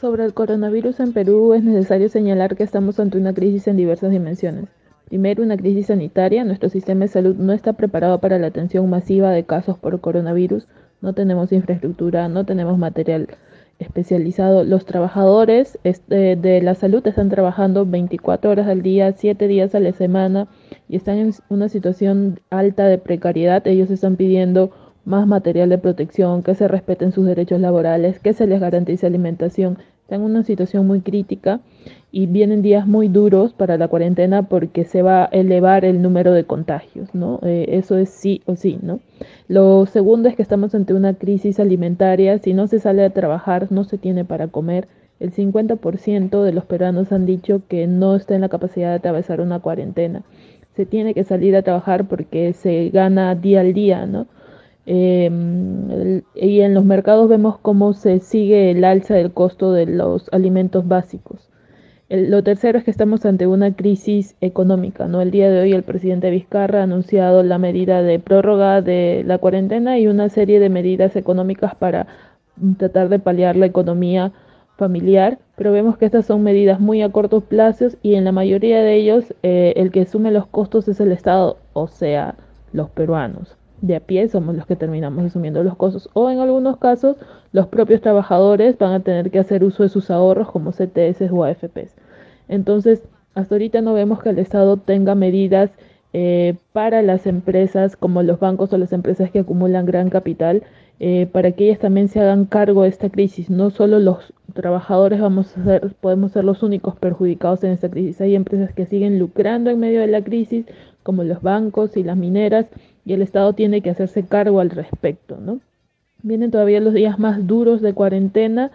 Sobre el coronavirus en Perú es necesario señalar que estamos ante una crisis en diversas dimensiones. Primero, una crisis sanitaria. Nuestro sistema de salud no está preparado para la atención masiva de casos por coronavirus. No tenemos infraestructura, no tenemos material especializado. Los trabajadores este, de la salud están trabajando 24 horas al día, 7 días a la semana y están en una situación alta de precariedad. Ellos están pidiendo más material de protección, que se respeten sus derechos laborales, que se les garantice alimentación. Están en una situación muy crítica y vienen días muy duros para la cuarentena porque se va a elevar el número de contagios, ¿no? Eh, eso es sí o sí, ¿no? Lo segundo es que estamos ante una crisis alimentaria. Si no se sale a trabajar, no se tiene para comer. El 50% de los peruanos han dicho que no está en la capacidad de atravesar una cuarentena. Se tiene que salir a trabajar porque se gana día al día, ¿no? Em, y en los mercados vemos cómo se sigue el alza del costo de los alimentos básicos. lo tercero es que estamos ante una crisis económica. ¿no? El día de hoy el presidente Vizcarra ha anunciado la medida de prórroga de la cuarentena y una serie de medidas económicas para tratar de paliar la economía familiar, pero vemos que estas son medidas muy a cortos plazos y en la mayoría de ellos eh, el que asume los costos es el Estado, o sea, los peruanos de a pie somos los que terminamos asumiendo los costos o en algunos casos los propios trabajadores van a tener que hacer uso de sus ahorros como CTS o AFPs. Entonces, hasta ahorita no vemos que el Estado tenga medidas eh, para las empresas como los bancos o las empresas que acumulan gran capital eh, para que ellas también se hagan cargo de esta crisis. No solo los trabajadores vamos a ser, podemos ser los únicos perjudicados en esta crisis. Hay empresas que siguen lucrando en medio de la crisis, como los bancos y las mineras, y el Estado tiene que hacerse cargo al respecto, ¿no? Vienen todavía los días más duros de cuarentena.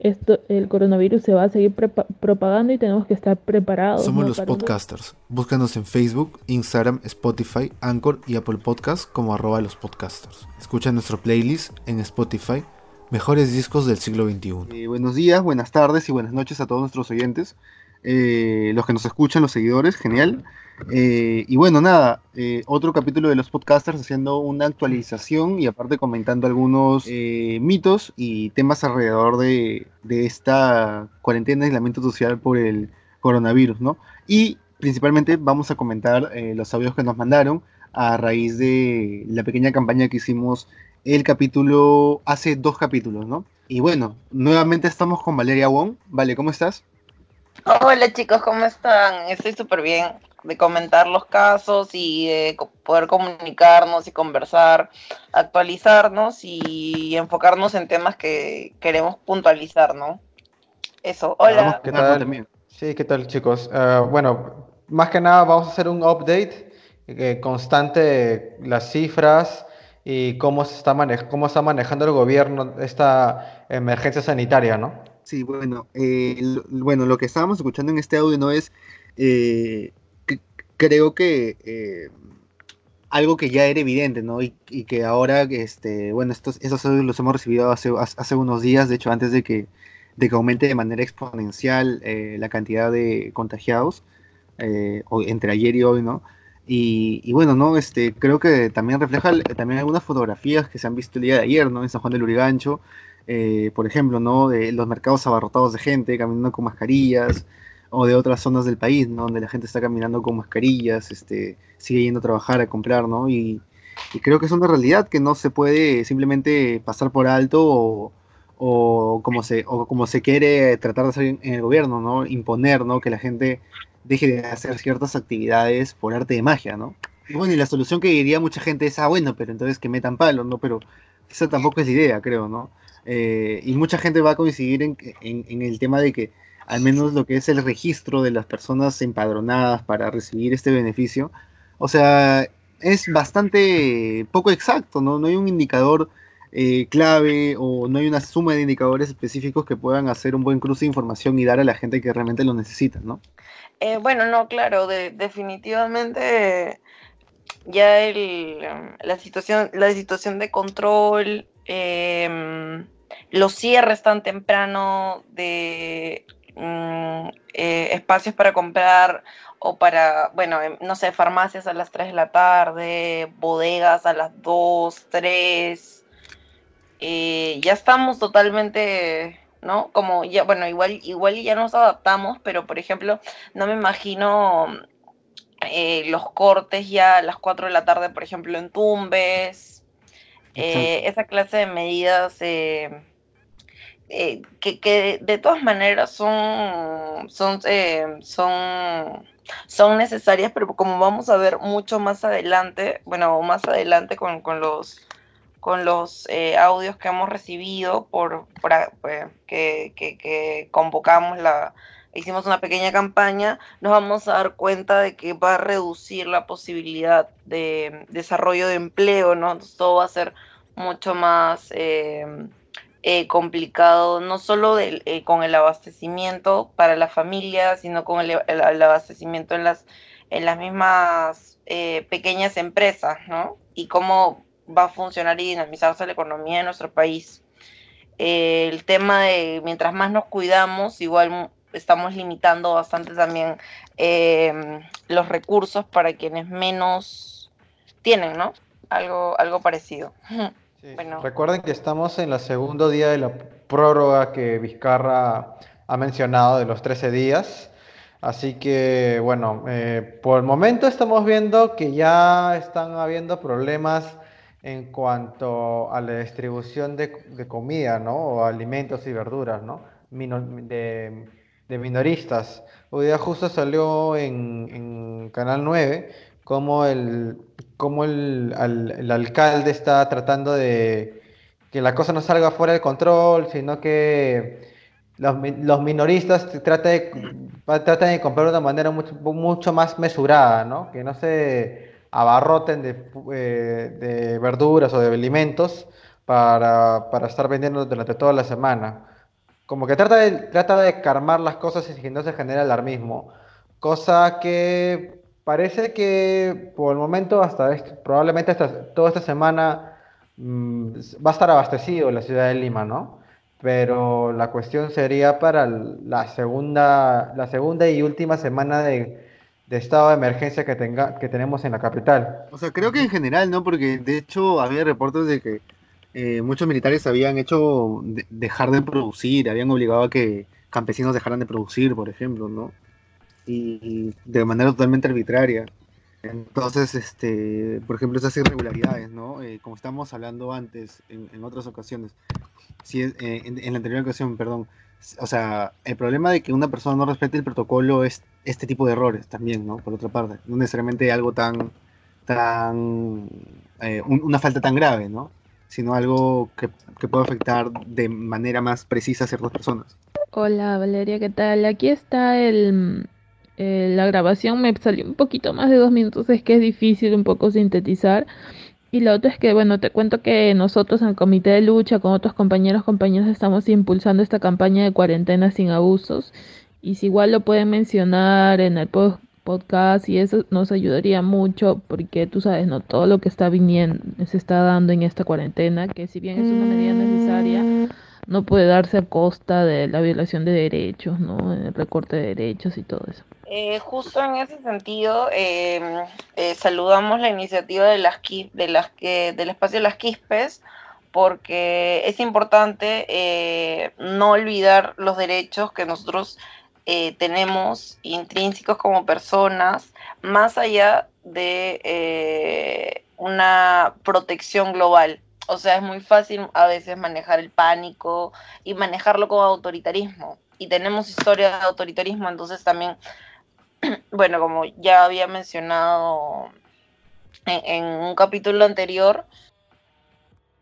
Esto, el coronavirus se va a seguir propagando y tenemos que estar preparados. Somos los podcasters. Búscanos en Facebook, Instagram, Spotify, Anchor y Apple Podcasts como arroba los podcasters. Escucha nuestro playlist en Spotify, Mejores Discos del Siglo XXI. Eh, buenos días, buenas tardes y buenas noches a todos nuestros oyentes. Eh, los que nos escuchan, los seguidores, genial. Eh, y bueno, nada, eh, otro capítulo de los podcasters haciendo una actualización y aparte comentando algunos mitos y temas alrededor de, esta cuarentena aislamiento social por el coronavirus, ¿no? Y principalmente vamos a comentar los audios que nos mandaron a raíz de la pequeña campaña que hicimos el capítulo, hace dos capítulos, ¿no? Y bueno, nuevamente estamos con Valeria Wong. Vale, ¿cómo estás? Hola chicos, ¿cómo están? Estoy súper bien de comentar los casos y de poder comunicarnos y conversar, actualizarnos y enfocarnos en temas que queremos puntualizar, ¿no? Eso, hola. ¿Qué tal? Sí, ¿qué tal chicos? Ah, bueno, más que nada vamos a hacer un update eh, constante las cifras y cómo, se está cómo está manejando el gobierno esta emergencia sanitaria, ¿no? Sí, bueno, eh, bueno, lo que estábamos escuchando en este audio no es, eh, creo que eh, algo que ya era evidente, ¿no? Y, que ahora, este, bueno, estos, esos audios los hemos recibido hace, unos días, de hecho, antes de que, de que aumente de manera exponencial la cantidad de contagiados, entre ayer y hoy, ¿no? Y, y, bueno, ¿no? Este, creo que también refleja también algunas fotografías que se han visto el día de ayer, ¿no? En San Juan del Urigancho, eh, por ejemplo, ¿no? De los mercados abarrotados de gente caminando con mascarillas, o de otras zonas del país, ¿no? Donde la gente está caminando con mascarillas, este, sigue yendo a trabajar, a comprar, ¿no? Y, creo que es una realidad que no se puede simplemente pasar por alto o, como, se, o como se quiere tratar de hacer en el gobierno, ¿no? Imponer, ¿no? Que la gente deje de hacer ciertas actividades por arte de magia, ¿no? Bueno, y la solución que diría mucha gente es, ah, bueno, pero entonces que metan palos, ¿no? Pero esa tampoco es idea, creo, ¿no? Eh, y mucha gente va a coincidir en, el tema de que al menos lo que es el registro de las personas empadronadas para recibir este beneficio, o sea, es bastante poco exacto, ¿no? No hay un indicador eh, clave o no hay una suma de indicadores específicos que puedan hacer un buen cruce de información y dar a la gente que realmente lo necesita, ¿no? Eh, bueno, no, claro, definitivamente ya la situación, la situación de control, eh, los cierres tan temprano de mm, eh, espacios para comprar o para, bueno, em, no sé, farmacias a las 3 de la tarde, bodegas a las 2, 3. Eh, ya estamos totalmente ¿no? Como ya, bueno, igual, igual ya nos adaptamos, pero por ejemplo, no me imagino eh, los cortes ya a las 4 de la tarde, por ejemplo, en Tumbes, eh, esa clase de medidas eh, que, que, de todas maneras son, son, son, son necesarias, pero como vamos a ver mucho más adelante, bueno, más adelante con, con los con los eh, audios que hemos recibido por, pues, que, que, convocamos la hicimos una pequeña campaña nos vamos a dar cuenta de que va a reducir la posibilidad de desarrollo de empleo no Entonces, todo va a ser mucho más em, eh, complicado no solo eh, con el abastecimiento para la familia sino con el, el, abastecimiento en las en las mismas pequeñas empresas no y cómo va a funcionar y dinamizarse la economía de nuestro país. el tema de mientras más nos cuidamos, igual estamos limitando bastante también em, los recursos para quienes menos tienen, ¿no? Algo, algo parecido. Bueno. Recuerden que estamos en el segundo día de la prórroga que Vizcarra ha mencionado de los 13 días. Así que, bueno, eh, por el momento estamos viendo que ya están habiendo problemas en cuanto a la distribución de, comida, ¿no? O alimentos y verduras, ¿no? de, minoristas. Hoy día justo salió en, Canal 9 como el, como el, alcalde está tratando de que la cosa no salga fuera de control, sino que los, minoristas tratan de, de comprar de una manera mucho, mucho más mesurada, ¿no? Que no se abarroten de, eh, de verduras o de alimentos para, para, estar vendiendo durante toda la semana. Como que trata de, trata de calmar las cosas y que no se genera alarmismo. Cosa que parece que por el momento, hasta probablemente hasta toda esta semana mm, va a estar abastecido la ciudad de Lima, ¿no? Pero la cuestión sería para la segunda, la segunda y última semana de, de estado de emergencia que, tenga, que tenemos en la capital. O sea, creo que en general, ¿no? Porque de hecho había reportes de que eh, muchos militares habían hecho dejar de producir, habían obligado a que campesinos dejaran de producir, por ejemplo, ¿no? Y, de manera totalmente arbitraria. Entonces, este, por ejemplo, esas irregularidades, ¿no? Eh, como estamos hablando antes, en, otras ocasiones, si eh, en, la anterior ocasión, perdón, o sea, el problema de que una persona no respete el protocolo es este tipo de errores también, ¿no? Por otra parte, no necesariamente algo tan, tan, eh, una falta tan grave, ¿no? Sino algo que, que puede afectar de manera más precisa a ciertas personas. Hola Valeria, ¿qué tal? Aquí está el, la grabación, me salió un poquito más de dos minutos, es que es difícil un poco sintetizar. Y lo otro es que, bueno, te cuento que nosotros en el Comité de Lucha con otros compañeros, compañeros, estamos impulsando esta campaña de cuarentena sin abusos. Y si igual lo pueden mencionar en el podcast y eso nos ayudaría mucho porque tú sabes, no todo lo que está viniendo, se está dando en esta cuarentena, que si bien es una medida necesaria, no puede darse a costa de la violación de derechos, ¿no? El recorte de derechos y todo eso. Eh, justo en ese sentido, em, eh, saludamos la iniciativa de las, de las que, del espacio de las Quispes, porque es importante eh, no olvidar los derechos que nosotros eh, tenemos intrínsecos como personas, más allá de eh, una protección global. O sea, es muy fácil a veces manejar el pánico y manejarlo como autoritarismo. Y tenemos historia de autoritarismo, entonces también, bueno, como ya había mencionado en un capítulo anterior,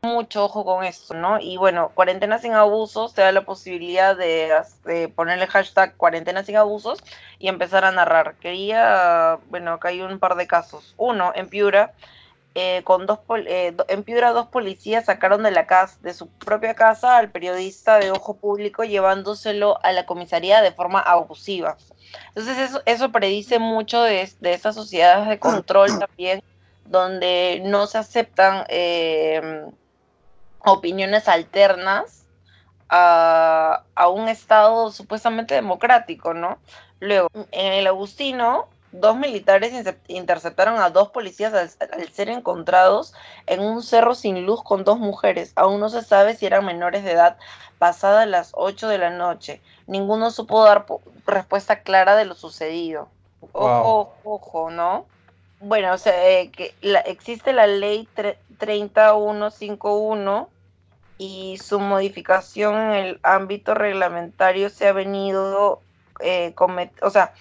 mucho ojo con esto, ¿no? Y bueno, cuarentena sin abusos te da la posibilidad de, ponerle hashtag cuarentena sin abusos y empezar a narrar. Quería, bueno, acá hay un par de casos. Uno, en Piura, eh, con dos eh, en Piura dos policías sacaron de la casa, de su propia casa al periodista de ojo público llevándoselo a la comisaría de forma abusiva. Entonces eso, eso predice mucho de, de estas sociedades de control también, donde no se aceptan eh, opiniones alternas a, un Estado supuestamente democrático, ¿no? Luego, en el Agustino, dos militares interceptaron a dos policías al, ser encontrados en un cerro sin luz con dos mujeres. Aún no se sabe si eran menores de edad pasadas las 8 de la noche. Ninguno supo dar respuesta clara de lo sucedido. Ojo, ojo, ¿no? Bueno, o sea, eh, que existe la ley 3151 y su modificación en el ámbito reglamentario se ha venido, eh, o sea,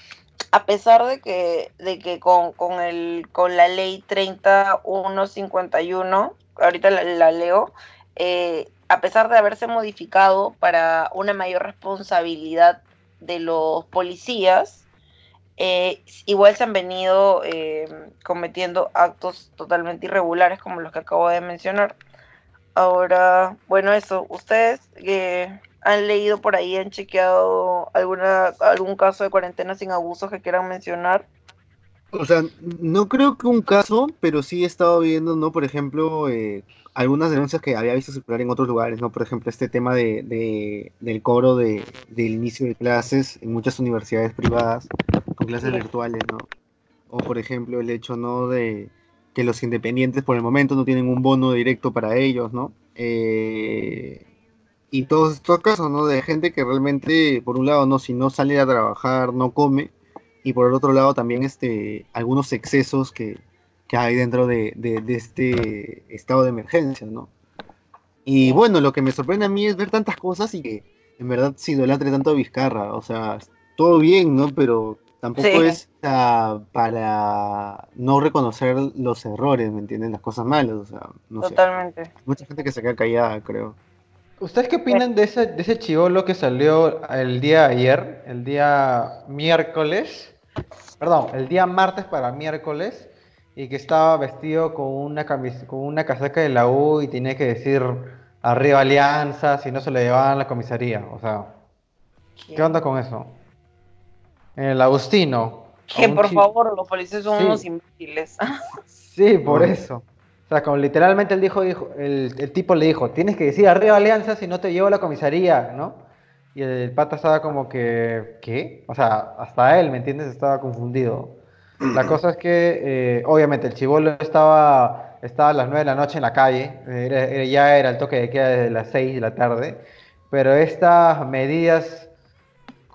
a pesar de que, de que con, el, con la ley 3151, ahorita la, leo, eh, a pesar de haberse modificado para una mayor responsabilidad de los policías, eh, igual se han venido eh, cometiendo actos totalmente irregulares como los que acabo de mencionar. Ahora, bueno, eso, ustedes eh, han leído por ahí, han chequeado alguna, algún caso de cuarentena sin abusos que quieran mencionar. O sea, no creo que un caso, pero sí he estado viendo, ¿no? Por ejemplo, algunas denuncias que había visto circular en otros lugares, ¿no? Por ejemplo, este tema de, del cobro de, del inicio de clases en muchas universidades privadas con clases virtuales, ¿no? O por ejemplo, el hecho, ¿no? De que los independientes por el momento no tienen un bono directo para ellos, ¿no? Eh, y todos estos casos, ¿no? De gente que realmente, por un lado, no, si no sale a trabajar, no come, y por el otro lado también este, algunos excesos que, que hay dentro de, este estado de emergencia, ¿no? Y bueno, lo que me sorprende a mí es ver tantas cosas y que en verdad se idolatre tanto a Vizcarra, o sea, todo bien, ¿no? Pero tampoco es para no reconocer los errores, ¿me entienden? Las cosas malas, o sea, no Totalmente. Mucha gente que se queda callada, creo. ¿Ustedes qué opinan de ese, de ese chivolo que salió el día ayer, el día miércoles? Perdón, el día martes para miércoles, y que estaba vestido con una camis con una casaca de la U y tenía que decir arriba Alianza si no se lo llevaban a la comisaría. O sea, ¿qué onda con eso? En el Agustino. Que por favor, los policías son unos imbéciles. sí, por eso. O sea, como literalmente él dijo, dijo el, el, tipo le dijo, tienes que decir arriba Alianza si no te llevo a la comisaría, ¿no? Y el pata estaba como que, ¿qué? O sea, hasta él, ¿me entiendes? Estaba confundido. La cosa es que, eh, obviamente, el chivolo estaba, estaba a las 9 de la noche en la calle, ya era el toque de queda desde las 6 de la tarde, pero estas medidas,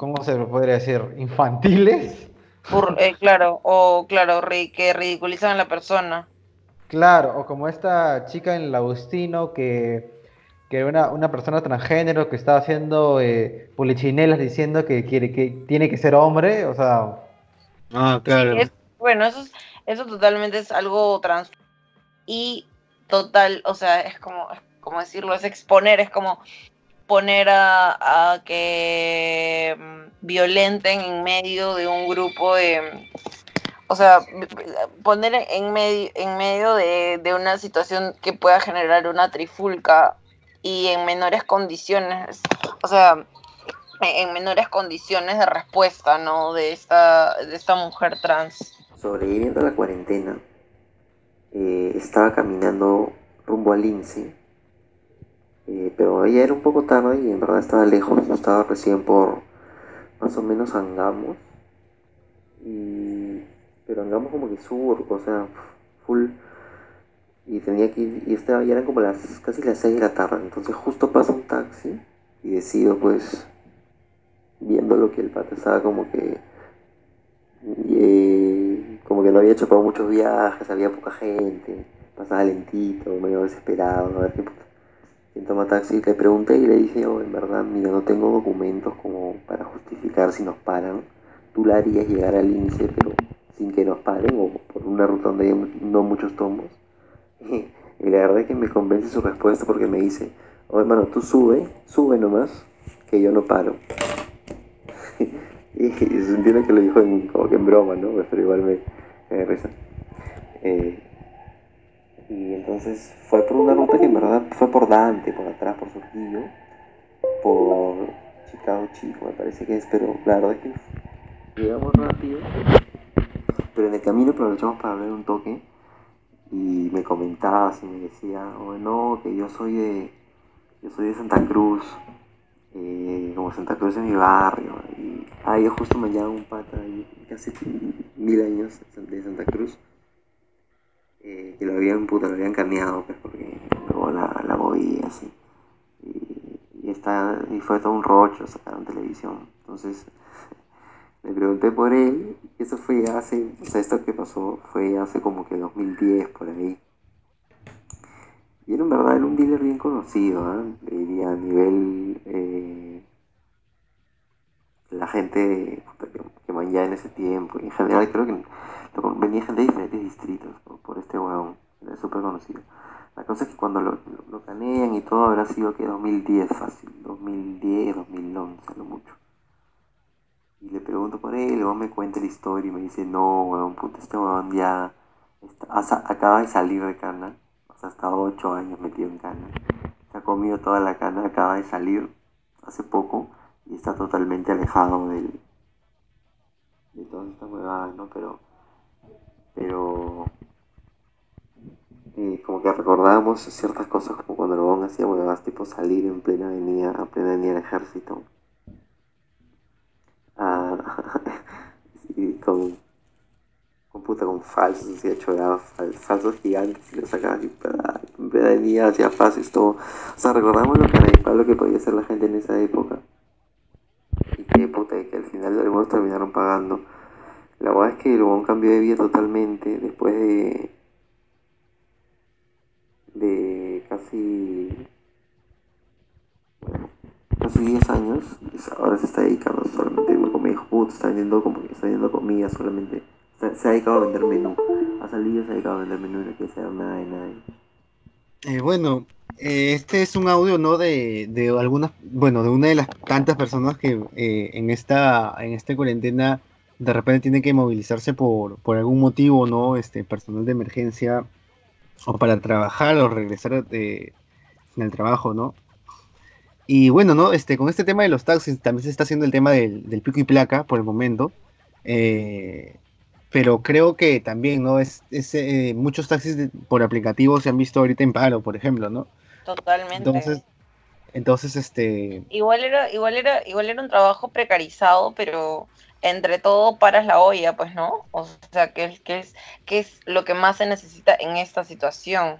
¿cómo se podría decir? Infantiles. Eh, claro, o claro, que ridiculizan a la persona. Claro, o como esta chica en el Agustino que, que una, una persona transgénero que estaba haciendo eh, polichinelas diciendo que, quiere, que tiene que ser hombre, o sea Ah, claro. bueno, eso, eso totalmente es algo trans. Y total, o sea, es como, como decirlo, es exponer, es como poner a, que mm, violenten en medio de un grupo de o sea, poner en medio, en medio de, de, una situación que pueda generar una trifulca y en menores condiciones. O sea, en menores condiciones de respuesta, ¿no? De esta, de esta mujer trans. Sobreviviendo a la cuarentena, eh, estaba caminando rumbo al INSE, eh, pero ya era un poco tarde y en verdad estaba lejos, estaba recién por más o menos Angamos, y, pero Angamos como que sur, o sea, full, y tenía que ir, y estaba, ya eran como las, casi las 6 de la tarde, entonces justo pasa un taxi y decido pues viendo lo que el pato estaba como que eh, como que no había chocado muchos viajes, había poca gente, pasaba lentito, medio desesperado, a ver qué ¿Quién toma taxi? Le pregunté y le dije, oh, en verdad, mira, no tengo documentos como para justificar si nos paran. Tú la harías llegar al índice, pero sin que nos paren o por una ruta donde hay no muchos tomos. Y la verdad es que me convence su respuesta porque me dice, oh hermano, tú sube, sube nomás, que yo no paro. y, se entiende que lo dijo como que en broma, ¿no? Pero igual me, me risa. Eh, y entonces fue por una ruta que en verdad fue por Dante, por atrás, por Surquillo, por Chicago Chico, me parece que es, pero la verdad es que llegamos rápido. Pero en el camino aprovechamos para hablar un toque y me comentaba, y me decía, oh, no, que yo soy de, yo soy de Santa Cruz, eh, como Santa Cruz es mi barrio. Y ahí justo me llama un pata y casi mil años de Santa Cruz. Que lo habían, puta, lo habían carneado, pues, porque luego la, la movía así. Y, está, y fue todo un rocho, sacaron televisión. Entonces, le pregunté por él, y eso fue hace, o sea, esto que pasó fue hace como que 2010, por ahí. Y era en verdad era un dealer bien conocido, ¿eh? diría a nivel... Eh, la gente que, que en ese tiempo. En general creo que venía gente de diferentes distritos por, este huevón. Era súper conocido. La cosa es que cuando lo, lo, canean y todo habrá sido que 2010 fácil. 2010, 2011, lo mucho. Y le pregunto por él, luego me cuenta la historia y me dice, no, huevón, puta, este huevón ya está- acaba de salir de cana. O sea, ha estado 8 años metido en cana. Se ha comido toda la cana, acaba de salir hace poco y está totalmente alejado del, de todas estas huevadas, ¿no? Pero, pero, eh, como que recordábamos ciertas cosas como cuando el huevón hacía huevadas tipo salir en plena avenida, a plena avenida del ejército, Ah, y con, con puta, con falsos, hacía choradas, fal- falsos gigantes y los sacaba así, para- en plena avenida, hacía fases, todo. O sea, recordamos lo lo que podía hacer la gente en esa época y que puta, y que al final algunos terminaron pagando. La verdad es que el huevón cambió de vida totalmente después de. de casi. bueno, casi 10 años. Ahora se está dedicando solamente, me dijo, puta, está vendiendo, está vendiendo comida solamente. Se, se ha dedicado a vender menú. Ha salido, se ha dedicado a vender menú y no quiere saber nada de nadie. Eh, bueno, eh, este es un audio, ¿no? De, de algunas, bueno, de una de las tantas personas que eh, en esta, en esta cuarentena de repente tiene que movilizarse por, por algún motivo, ¿no? Este, personal de emergencia o para trabajar o regresar de, en el trabajo, ¿no? Y bueno, ¿no? Este, con este tema de los taxis también se está haciendo el tema del, del pico y placa por el momento. Eh, pero creo que también, ¿no? Es, es, eh, muchos taxis de- por aplicativos se han visto ahorita en paro, por ejemplo, ¿no? Totalmente. Entonces, entonces, este, Igual era, igual era, igual era un trabajo precarizado, pero entre todo paras la olla, pues, ¿no? O sea, que es, que es, lo que más se necesita en esta situación.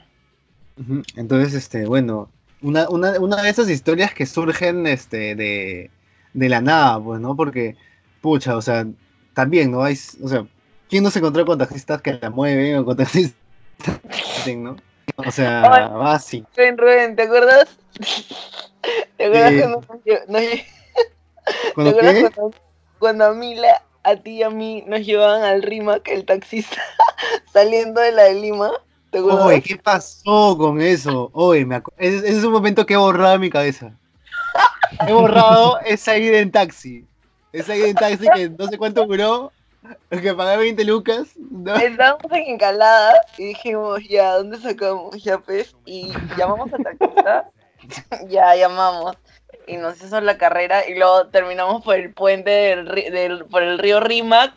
entonces, este, bueno, una, una, una de esas historias que surgen, este, de, de la nada, pues, ¿no? Porque, pucha, o sea, también, ¿no? Hay, o sea, ¿quién no se encontró con taxistas que la mueven o con taxistas no? O sea, Ay. básico. Rubén, Rubén, ¿te acuerdas? ¿Te acuerdas Eh, cuando, nos lle- ¿te ¿Cuando acuerdas qué? cuando, cuando a Mila, a ti y a mí nos llevaban al RIMAC, el taxista, saliendo de la de Lima? ¿Te? Oye, ¿qué pasó con eso? Oye, me ese, ese es un momento que he borrado en mi cabeza. He borrado esa ida en taxi. Esa ida en taxi que no sé cuánto duró, que pagué 20 lucas. ¿no? Estábamos en Encalada y dijimos, ya, ¿dónde sacamos? Ya, pues, y llamamos al taxista. ya, llamamos. Y nos hizo la carrera y luego terminamos por el puente del, del- por el río Rímac,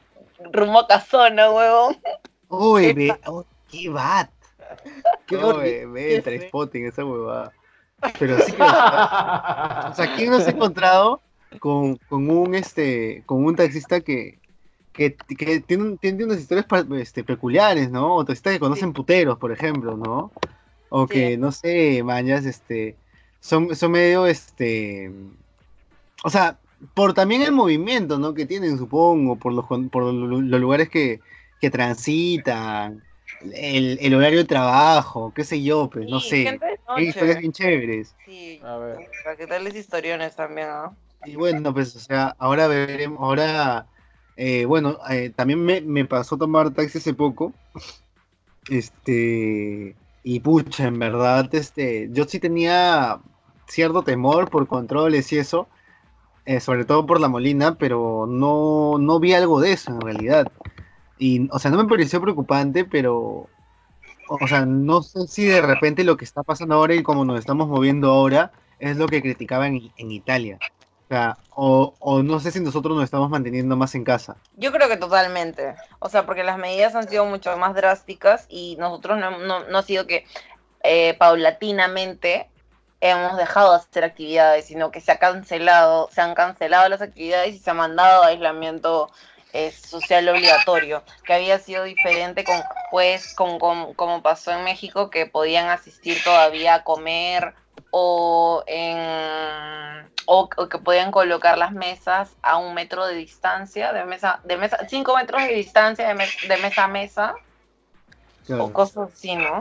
rumbo a Casona, huevón. Oye, ve, oh, qué bat. Qué ve, fue. Spotting, esa huevada. Pero sí que, o sea, o sea, ¿quién no se ha encontrado con, con un este con un taxista que, que, que tiene, tiene unas historias este, peculiares, ¿no? O taxistas que conocen puteros, por ejemplo, ¿no? O Sí. que, no sé, mañas, este, son, son medio, este, o sea, por también el movimiento, ¿no? Que tienen, supongo, por los, por lo- los lugares que, que transitan, el, el horario de trabajo, qué sé yo, pues, no sé. gente de Hay historias bien chéveres. Sí, A ver. para que tales historiones también, ¿ah? Y bueno, pues, o sea, ahora veremos, ahora, eh, bueno, eh, también me, me pasó tomar taxi hace poco, este, y pucha, en verdad, este, yo sí tenía cierto temor por controles y eso, eh, sobre todo por la Molina, pero no, no vi algo de eso en realidad. Y, o sea, no me pareció preocupante, pero, o sea, no sé si de repente lo que está pasando ahora y como nos estamos moviendo ahora es lo que criticaban en, Italia. O no sé si nosotros nos estamos manteniendo más en casa. Yo creo que totalmente. O sea, porque las medidas han sido mucho más drásticas y nosotros no, no, no ha sido que eh, paulatinamente hemos dejado de hacer actividades, sino que se ha cancelado, se han cancelado las actividades y se ha mandado a aislamiento eh, social obligatorio, que había sido diferente con, pues, con, con- como pasó en México, que podían asistir todavía a comer o, en, o, o que podían colocar las mesas a un metro de distancia, de mesa, de mesa, cinco metros de distancia de, mes- de mesa a mesa, Claro. o cosas así, ¿no?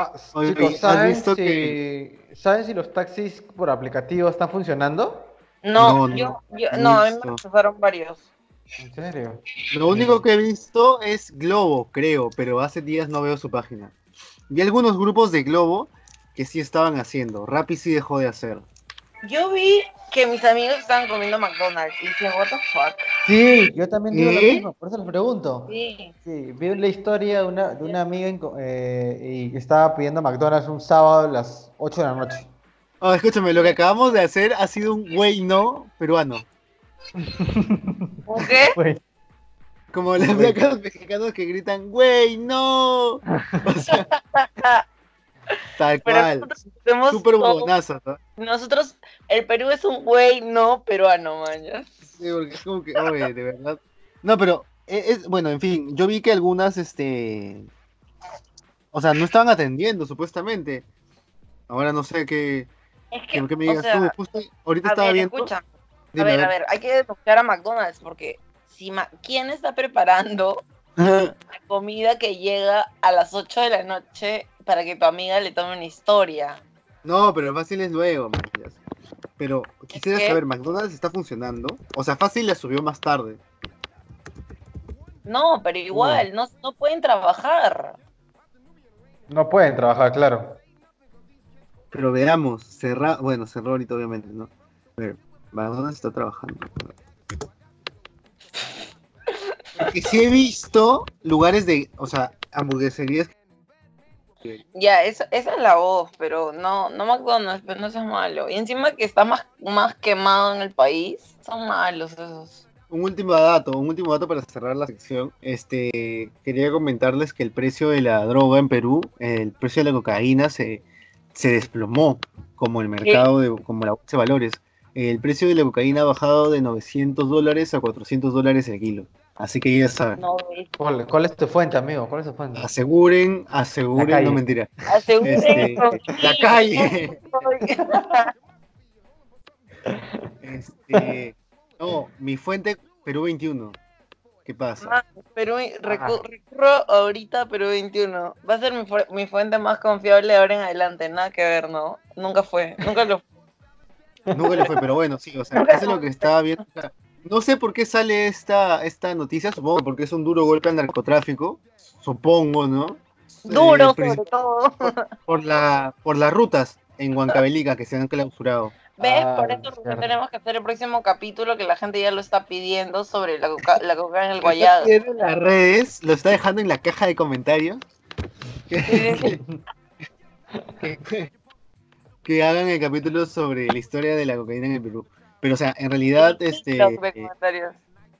Ah, Oye, chicos, ¿has ¿saben visto si, que- ¿saben si los taxis por aplicativo están funcionando? No, No, yo, no, yo- no a mí me rechazaron varios. ¿En serio? Lo único que he visto es Globo, creo, pero hace días no veo su página. Vi algunos grupos de Globo que sí estaban haciendo. Rappi sí dejó de hacer. Yo vi que mis amigos estaban comiendo McDonald's y dije, what the fuck. Sí, yo también digo lo ¿Qué? mismo, por eso les pregunto. Sí. Sí, vi la historia de una, de una amiga en co- eh, y que estaba pidiendo McDonald's un sábado a las 8 de la noche. Oh, escúchame, lo que acabamos de hacer ha sido un güey no peruano. ¿Por qué? Pues, Como los mexicanos mexicanos que gritan, güey, no. O sea, tal cual. Súper buenazo, ¿no? Nosotros, el Perú es un güey no peruano, maña. Sí, porque es como que, oye, de verdad. No, pero, e- es, bueno, en fin, yo vi que algunas, este. O sea, no estaban atendiendo, supuestamente. Ahora no sé qué, Es que, me o digas sea, tú. Justo ahorita a estaba ver, viendo. escucha. Dime, a ver, a ver, hay que denunciar a McDonald's porque si ma- ¿quién está preparando la comida que llega a las 8 de la noche para que tu amiga le tome una historia? No, pero fácil es luego, sé. Pero quisiera qué? saber, ¿McDonald's está funcionando? O sea, fácil la subió más tarde. No, pero igual, no, no pueden trabajar. no pueden trabajar, claro. Pero veamos, cerra... bueno, cerró ahorita obviamente, ¿no? A ver, McDonald's está trabajando. Porque sí he visto lugares de, o sea, hamburgueserías. Ya, esa, esa es la voz, pero no, no McDonald's, pero no es malo. Y encima que está más, más quemado en el país, son malos esos. Un último dato, un último dato para cerrar la sección. Este, quería comentarles que el precio de la droga en Perú, el precio de la cocaína se, se desplomó como el mercado de, como la bolsa de valores. El precio de la cocaína ha bajado de 900 dólares a 400 dólares el kilo. Así que ya saben. No. ¿Cuál, cuál es tu fuente, amigo? ¿Cuál es tu fuente? Aseguren, aseguren, no mentira. Aseguren Este, la calle. Este, no, mi fuente Perú 21. ¿Qué pasa? Ah, Perú, recu- recurro ahorita a Perú 21. Va a ser mi, fu- mi fuente más confiable de ahora en adelante. Nada que ver, ¿no? Nunca fue. Nunca lo Nunca le fue, pero bueno, sí, o sea, eso es lo que estaba viendo. O sea, no sé por qué sale esta, esta noticia, supongo que porque es un duro golpe al narcotráfico, supongo, ¿no? Duro, Eh, princip- sobre todo. por, la, por las rutas en Huancavelica que se han clausurado. ¿Ves? Ah, Por eso tenemos que hacer el próximo capítulo que la gente ya lo está pidiendo sobre la coca, la coca en el guayado. Está en las redes, lo está dejando en la caja de comentarios. Que, que- que hagan el capítulo sobre la historia de la cocaína en el Perú. Pero, o sea, en realidad, este. Los comentarios.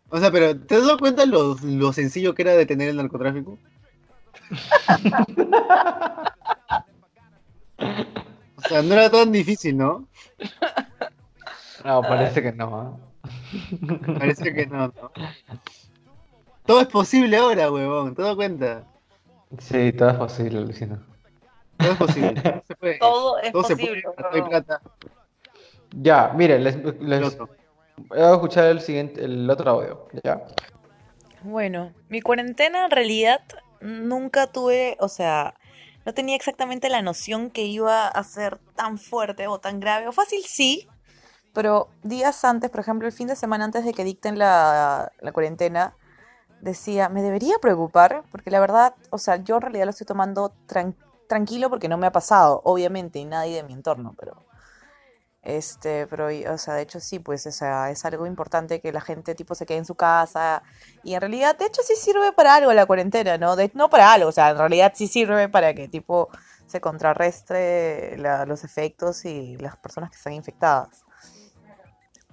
O sea, pero ¿te has dado cuenta lo, lo sencillo que era detener el narcotráfico? o sea, no era tan difícil, ¿no? No, parece que no. ¿eh? Parece que no, ¿no? Todo es posible ahora, huevón, ¿te das cuenta? Sí, todo es posible, Luciano. Todo es posible. todo se puede. Todo es Todo se posible. puede. weón. Hay plata. Ya, miren, les, les voy a escuchar el siguiente, el otro audio. Ya. Bueno, mi cuarentena en realidad nunca tuve, o sea, no tenía exactamente la noción que iba a ser tan fuerte o tan grave. O fácil sí, pero días antes, por ejemplo, el fin de semana antes de que dicten la, la cuarentena, decía, me debería preocupar, porque la verdad, o sea, yo en realidad lo estoy tomando tran- tranquilo porque no me ha pasado, obviamente, y nadie de mi entorno, pero... Este, pero, o sea, de hecho sí, pues, o sea, es algo importante que la gente, tipo, se quede en su casa, y en realidad, de hecho, sí sirve para algo la cuarentena, ¿no? No para algo, o sea, en realidad sí sirve para que, tipo, se contrarrestre la- los efectos y las personas que están infectadas.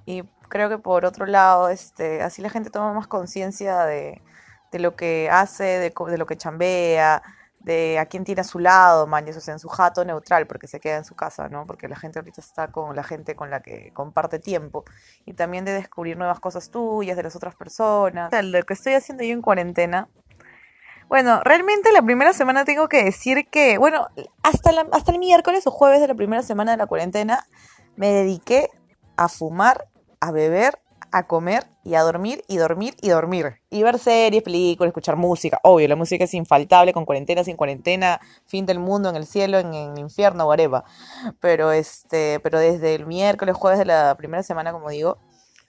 Y creo que por otro lado, este, así la gente toma más conciencia de, de lo que hace, de, de lo que chambea, de a quién tiene a su lado, man, o sea, en su jato neutral, porque se queda en su casa, ¿no? Porque la gente ahorita está con la gente con la que comparte tiempo. Y también de descubrir nuevas cosas tuyas, de las otras personas. O lo que estoy haciendo yo en cuarentena. Bueno, realmente la primera semana tengo que decir que, bueno, hasta, la, hasta el miércoles o jueves de la primera semana de la cuarentena me dediqué a fumar, a beber a comer y a dormir y dormir y dormir. Y ver series, películas, escuchar música. Obvio, la música es infaltable con cuarentena, sin cuarentena, fin del mundo, en el cielo, en, el infierno, whatever. Pero este, pero desde el miércoles, jueves de la primera semana, como digo,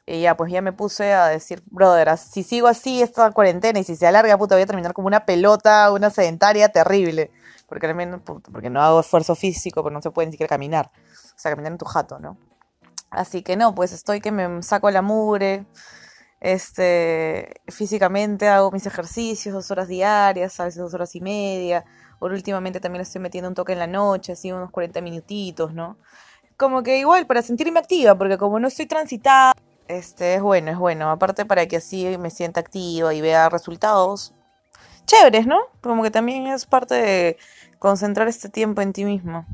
y ya pues ya me puse a decir, brother, si sigo así esta cuarentena y si se alarga, puta, voy a terminar como una pelota, una sedentaria terrible. Porque al porque no hago esfuerzo físico, porque no se puede ni siquiera caminar. O sea, caminar en tu jato, ¿no? Así que no, pues estoy que me saco la mugre, este, físicamente hago mis ejercicios dos horas diarias, a veces dos horas y media. Por últimamente también estoy metiendo un toque en la noche, así unos 40 minutitos, ¿no? Como que igual para sentirme activa, porque como no estoy transitada, este, es bueno, es bueno. Aparte para que así me sienta activa y vea resultados chéveres, ¿no? Como que también es parte de concentrar este tiempo en ti mismo.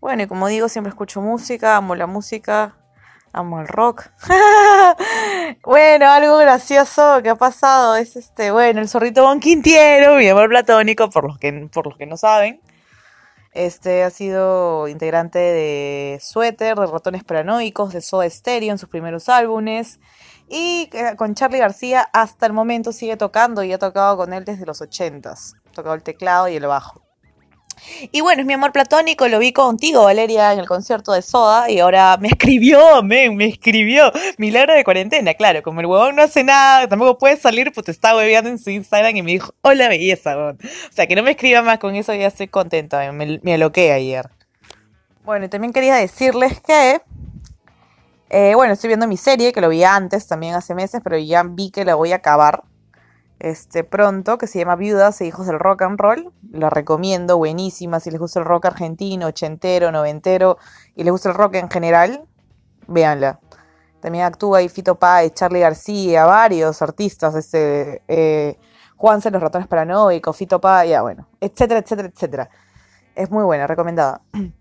Bueno, y como digo, siempre escucho música, amo la música, amo el rock. bueno, algo gracioso que ha pasado es este, bueno, el zorrito Bon Quintiero, mi amor platónico, por los que, por los que no saben. Este ha sido integrante de Suéter, de Ratones Paranoicos, de Soda Stereo en sus primeros álbumes. Y eh, con Charlie García hasta el momento sigue tocando y ha tocado con él desde los 80s. Ha tocado el teclado y el bajo. Y bueno, es mi amor platónico, lo vi contigo, Valeria, en el concierto de Soda, y ahora me escribió, me, me escribió. Milagro de cuarentena, claro, como el huevón no hace nada, tampoco puede salir, pues te está hueveando en su Instagram y me dijo, hola belleza, O sea, que no me escriba más con eso, ya estoy contenta, me, me aloqué ayer. Bueno, y también quería decirles que, eh, bueno, estoy viendo mi serie, que lo vi antes, también hace meses, pero ya vi que la voy a acabar este, pronto, que se llama Viudas e Hijos del Rock and Roll. La recomiendo, buenísima. Si les gusta el rock argentino, ochentero, noventero y les gusta el rock en general, véanla. También actúa ahí Fito Páez, Charlie García, varios artistas, este, eh, Juanse los ratones paranoicos, Fito Páez, ya bueno, etcétera, etcétera, etcétera. Es muy buena, recomendada.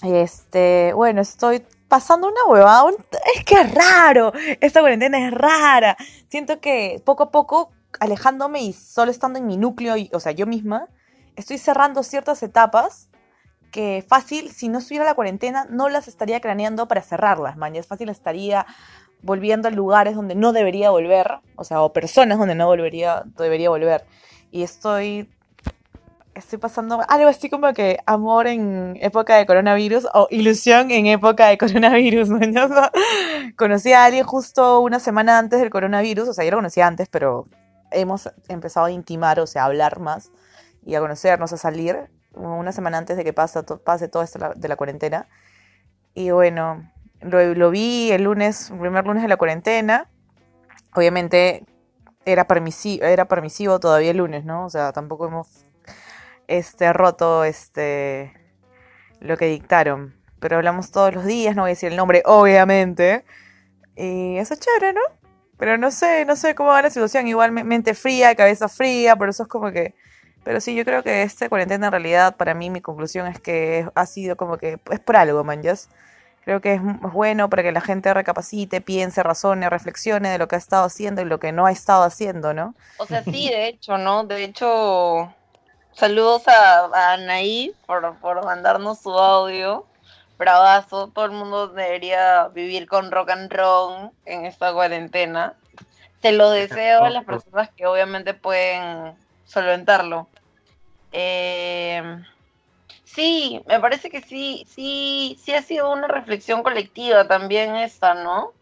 Este, bueno, estoy pasando una huevada. Es que es raro. Esta cuarentena es rara. Siento que poco a poco alejándome y solo estando en mi núcleo, o sea, yo misma, estoy cerrando ciertas etapas que fácil, si no estuviera la cuarentena, no las estaría craneando para cerrarlas, man. es fácil estaría volviendo a lugares donde no debería volver, o sea, o personas donde no volvería, debería volver. Y estoy estoy pasando algo así como que amor en época de coronavirus o ilusión en época de coronavirus. ¿no? Conocí a alguien justo una semana antes del coronavirus, o sea, yo lo conocía antes, pero hemos empezado a intimar, o sea, a hablar más y a conocernos, a salir una semana antes de que pase, pase todo esto de la cuarentena. Y bueno, lo, vi el lunes, el primer lunes de la cuarentena. Obviamente era permisivo, era permisivo todavía el lunes, ¿no? O sea, tampoco hemos este, roto este, lo que dictaron. Pero hablamos todos los días, no voy a decir el nombre, obviamente. Y eso es chévere, ¿no? Pero no sé, no sé cómo va la situación. Igual mente fría, cabeza fría, por eso es como que... Pero sí, yo creo que este cuarentena en realidad, para mí, mi conclusión es que ha sido como que es por algo, man, Creo que es bueno para que la gente recapacite, piense, razone, reflexione de lo que ha estado haciendo y lo que no ha estado haciendo, ¿no? O sea, sí, de hecho, ¿no? De hecho, saludos a, a Anaí por, por mandarnos su audio bravazo, todo el mundo debería vivir con rock and roll en esta cuarentena. Te lo deseo a las personas que obviamente pueden solventarlo. Eh, sí, me parece que sí, sí, sí ha sido una reflexión colectiva también esta, ¿no?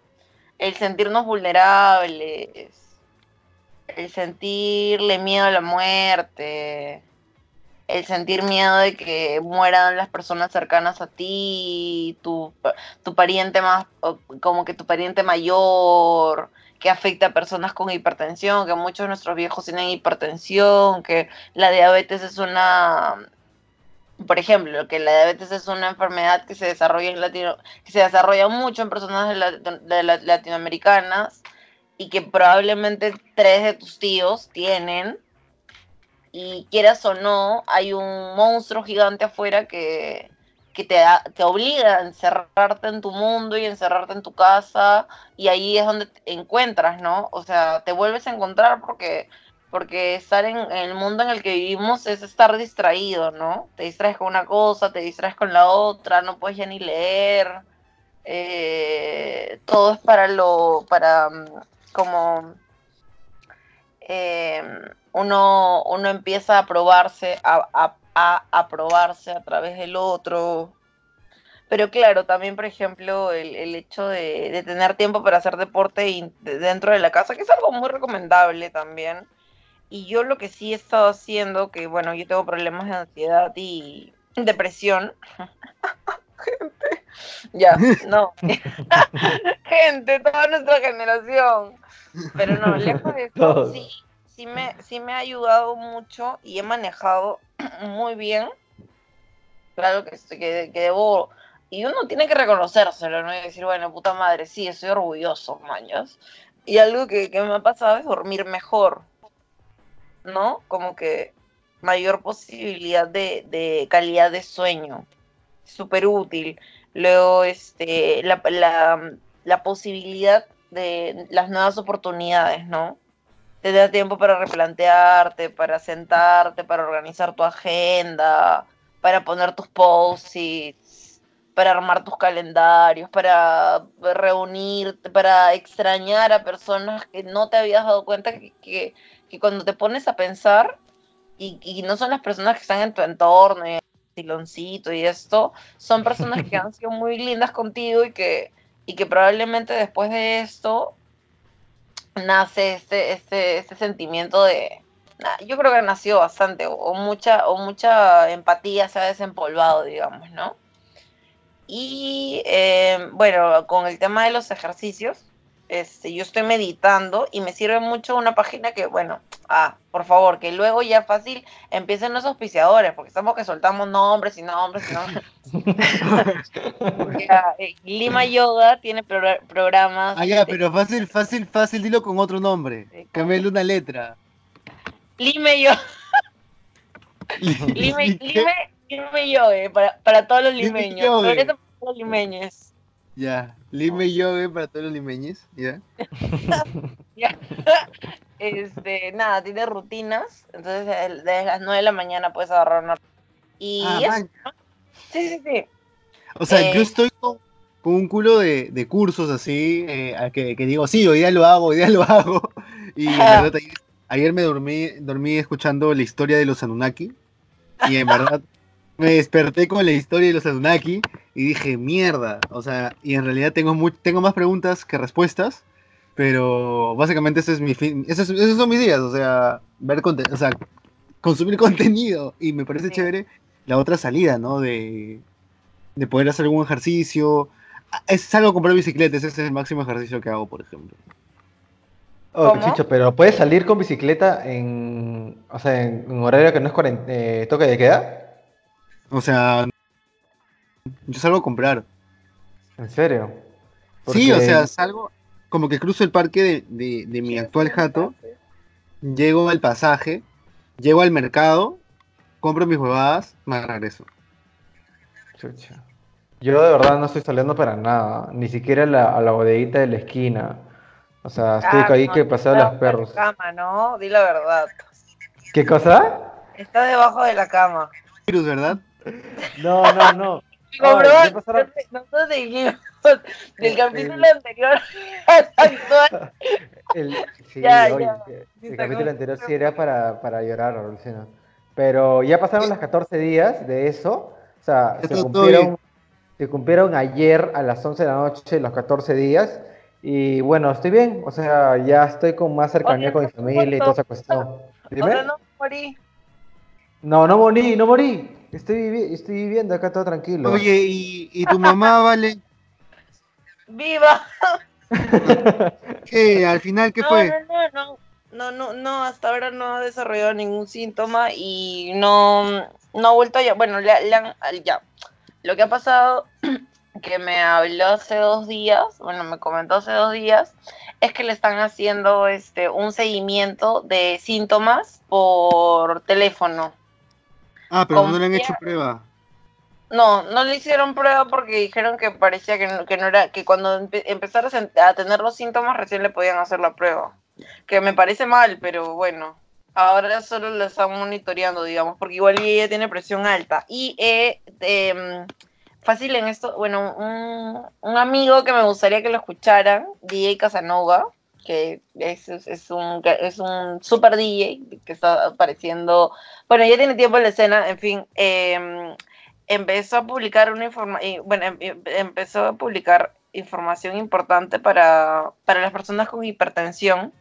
El sentirnos vulnerables, el sentirle miedo a la muerte, el sentir miedo de que mueran las personas cercanas a ti, tu, tu pariente más, como que tu pariente mayor, que afecta a personas con hipertensión, que muchos de nuestros viejos tienen hipertensión, que la diabetes es una, por ejemplo, que la diabetes es una enfermedad que se desarrolla en Latino, que se desarrolla mucho en personas de, latinoamericanas y que probablemente tres de tus tíos tienen y quieras o no, hay un monstruo gigante afuera que, que te, te obliga a encerrarte en tu mundo y encerrarte en tu casa y ahí es donde te encuentras, ¿no? O sea, te vuelves a encontrar porque, porque estar en, en el mundo en el que vivimos es estar distraído, ¿no? Te distraes con una cosa, te distraes con la otra, no puedes ya ni leer, eh, todo es para lo, para mm, como eh, uno, uno empieza a probarse, a, a, a aprobarse a través del otro. Pero claro, también, por ejemplo, el, el hecho de, tener tiempo para hacer deporte dentro de la casa, que es algo muy recomendable también. Y yo lo que sí he estado haciendo, que bueno, yo tengo problemas de ansiedad y depresión. Gente, ya, no. Gente, toda nuestra generación. Pero no, lejos de eso, sí, sí me, sí me ha ayudado mucho y he manejado muy bien. Claro que, que, que debo. Y uno tiene que reconocérselo, ¿no? Y decir, bueno, puta madre, sí, estoy orgulloso, mañas. Y algo que, que me ha pasado es dormir mejor, ¿no? Como que mayor posibilidad de, de calidad de sueño. Súper útil. Luego, este, la, la, posibilidad de las nuevas oportunidades, ¿no? Te da tiempo para replantearte, para sentarte, para organizar tu agenda, para poner tus post-its, para armar tus calendarios, para reunirte, para extrañar a personas que no te habías dado cuenta que, que, cuando te pones a pensar y, y no son las personas que están en tu entorno, el siloncito y esto, son personas que han sido muy lindas contigo y que, y que probablemente después de esto nace este, este, este sentimiento de, yo creo que nació bastante, o, o mucha, o mucha empatía se ha desempolvado, digamos, ¿no? Y eh, bueno, con el tema de los ejercicios, este, yo estoy meditando y me sirve mucho una página que, bueno, ah, por favor, que luego ya fácil empiecen los auspiciadores, porque estamos que soltamos nombres y nombres y nombres. Ya, eh, Lima Yoga tiene progr- programas. Ah, ya, este, pero fácil, fácil, fácil, dilo con otro nombre. Sí, una letra. Lime Yoga. Lime. Lime, Lime Yoga, para, para todos los limeños. Para todos los limeños. Ya, Lime Yoga para todos los limeños, ya. Ya. Este, nada, tiene rutinas. Entonces, desde las 9 de la mañana puedes agarrar una. Y Ah, eso, sí, sí, sí. O sea, Eh, yo estoy con, con un culo de, de cursos así, eh, a que, que digo, sí, hoy día lo hago, hoy día lo hago. Y Ajá. verdad, ayer, ayer me dormí, dormí escuchando la historia de los Anunnaki. Y en verdad me desperté con la historia de los Anunnaki y dije, mierda. O sea, y en realidad tengo, mu- tengo más preguntas que respuestas. Pero básicamente ese es mi fin, esos, esos son mis días, o sea, ver conte- o sea, consumir contenido. Y me parece Sí. chévere la otra salida, ¿no? De, de poder hacer algún ejercicio. Ah, Es salgo a comprar bicicleta, ese es el máximo ejercicio que hago, por ejemplo. Oh. Chicho, pero ¿puedes salir con bicicleta en, o sea, en un horario que no es eh, toque de queda? O sea, yo salgo a comprar. ¿En serio? Sí, o sea, salgo, como que cruzo el parque de, de- de mi actual jato, llego al pasaje, llego al mercado, compro mis huevadas, me regreso. Chucha. Yo de verdad no estoy saliendo para nada, ni siquiera a la, a la bodeguita de la esquina. O sea, estoy Ah, ahí no, que paseo a está los de perros. la cama, ¿no? Di la verdad. ¿Qué cosa? Está debajo de la cama. Virus, ¿verdad? No, no, no. Pasaron- nosotros dijimos del El- capítulo anterior hasta actual. El, sí, Ya, oye, ya. Sí, el está capítulo anterior sí era para, para llorar, Alucina. Pero ya pasaron los 14 días de eso. O sea, se cumplieron, se cumplieron ayer a las 11 de la noche los 14 días. Y bueno, estoy bien. O sea, ya estoy con más cercanía Oye, con mi familia y toda esa cuestión. O Dime. sea, no morí. No, no morí, no morí. Estoy, vivi- estoy viviendo acá todo tranquilo. Oye, ¿y, y tu mamá, vale? ¡Viva! ¿Qué? ¿Al final qué no, fue? no, no, no. No, no, hasta ahora no ha desarrollado ningún síntoma y no, no ha vuelto a ya. Bueno, le, le han- ya. Lo que ha pasado que me habló hace dos días, bueno, me comentó hace dos días, es que le están haciendo este un seguimiento de síntomas por teléfono. Ah, pero no le han hecho prueba. No, no le hicieron prueba porque dijeron que parecía que no, que no era, que cuando empe- empezara a tener los síntomas recién le podían hacer la prueba. Que me parece mal, pero bueno. Ahora solo lo están monitoreando, digamos, porque igual ella tiene presión alta. Y eh, em, fácil en esto, bueno, un, un amigo que me gustaría que lo escucharan, DJ Casanova, que es, un, es un super DJ que está apareciendo, bueno, ya tiene tiempo en la escena, en fin, em, empezó a publicar una información, bueno, em- em- empezó a publicar información importante para, para las personas con hipertensión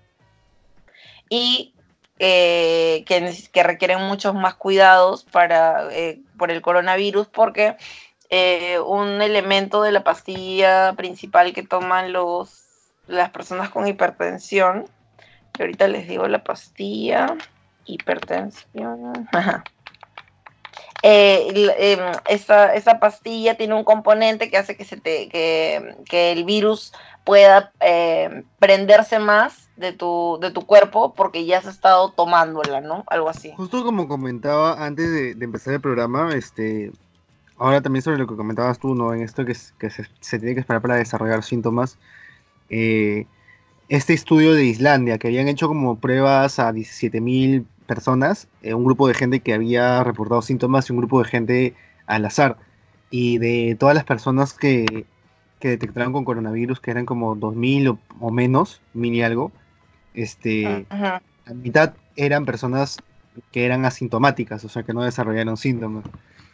y eh, que, que requieren muchos más cuidados para, eh, por el coronavirus porque eh, un elemento de la pastilla principal que toman los, las personas con hipertensión, que ahorita les digo la pastilla, hipertensión, ajá. Eh, em, esta, esta pastilla tiene un componente que hace que, se te, que, que el virus pueda eh, prenderse más de tu, de tu cuerpo porque ya has estado tomándola, ¿no? Algo así. Justo como comentaba antes de, de empezar el programa, este, ahora también sobre lo que comentabas tú, ¿no? En esto que, que se, se tiene que esperar para desarrollar síntomas. Eh, este estudio de Islandia, que habían hecho como pruebas a 17.000 personas, eh, un grupo de gente que había reportado síntomas y un grupo de gente al azar. Y de todas las personas que, que detectaron con coronavirus, que eran como 2.000 o, o menos, mil y algo, este, Ujú. la mitad eran personas que eran asintomáticas, o sea, que no desarrollaron síntomas.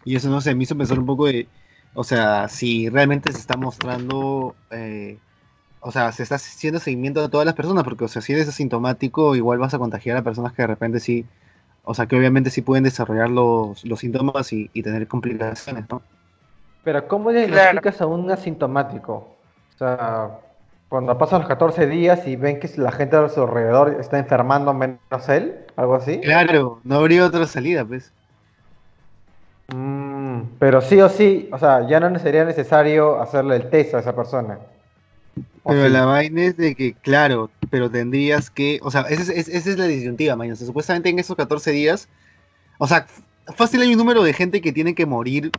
Y eso, no sé, me hizo pensar un poco de, o sea, si realmente se está mostrando, eh, o sea, se está haciendo seguimiento a todas las personas, porque, o sea, si eres asintomático, igual vas a contagiar a personas que de repente sí, o sea, que obviamente sí pueden desarrollar los, los síntomas y, y tener complicaciones, ¿no? Pero ¿cómo diagnosticas a un asintomático? O sea, cuando pasan los 14 días y ven que la gente a su alrededor está enfermando menos él, algo así. Claro, no habría otra salida, pues. Mm, pero sí o sí, o sea, ya no sería necesario hacerle el test a esa persona. ¿O Pero la vaina es de que, claro, pero tendrías que, o sea, esa es, es- esa es la disyuntiva, mañana. O sea, supuestamente en esos 14 días, o sea, fácil hay un número de gente que tiene que morir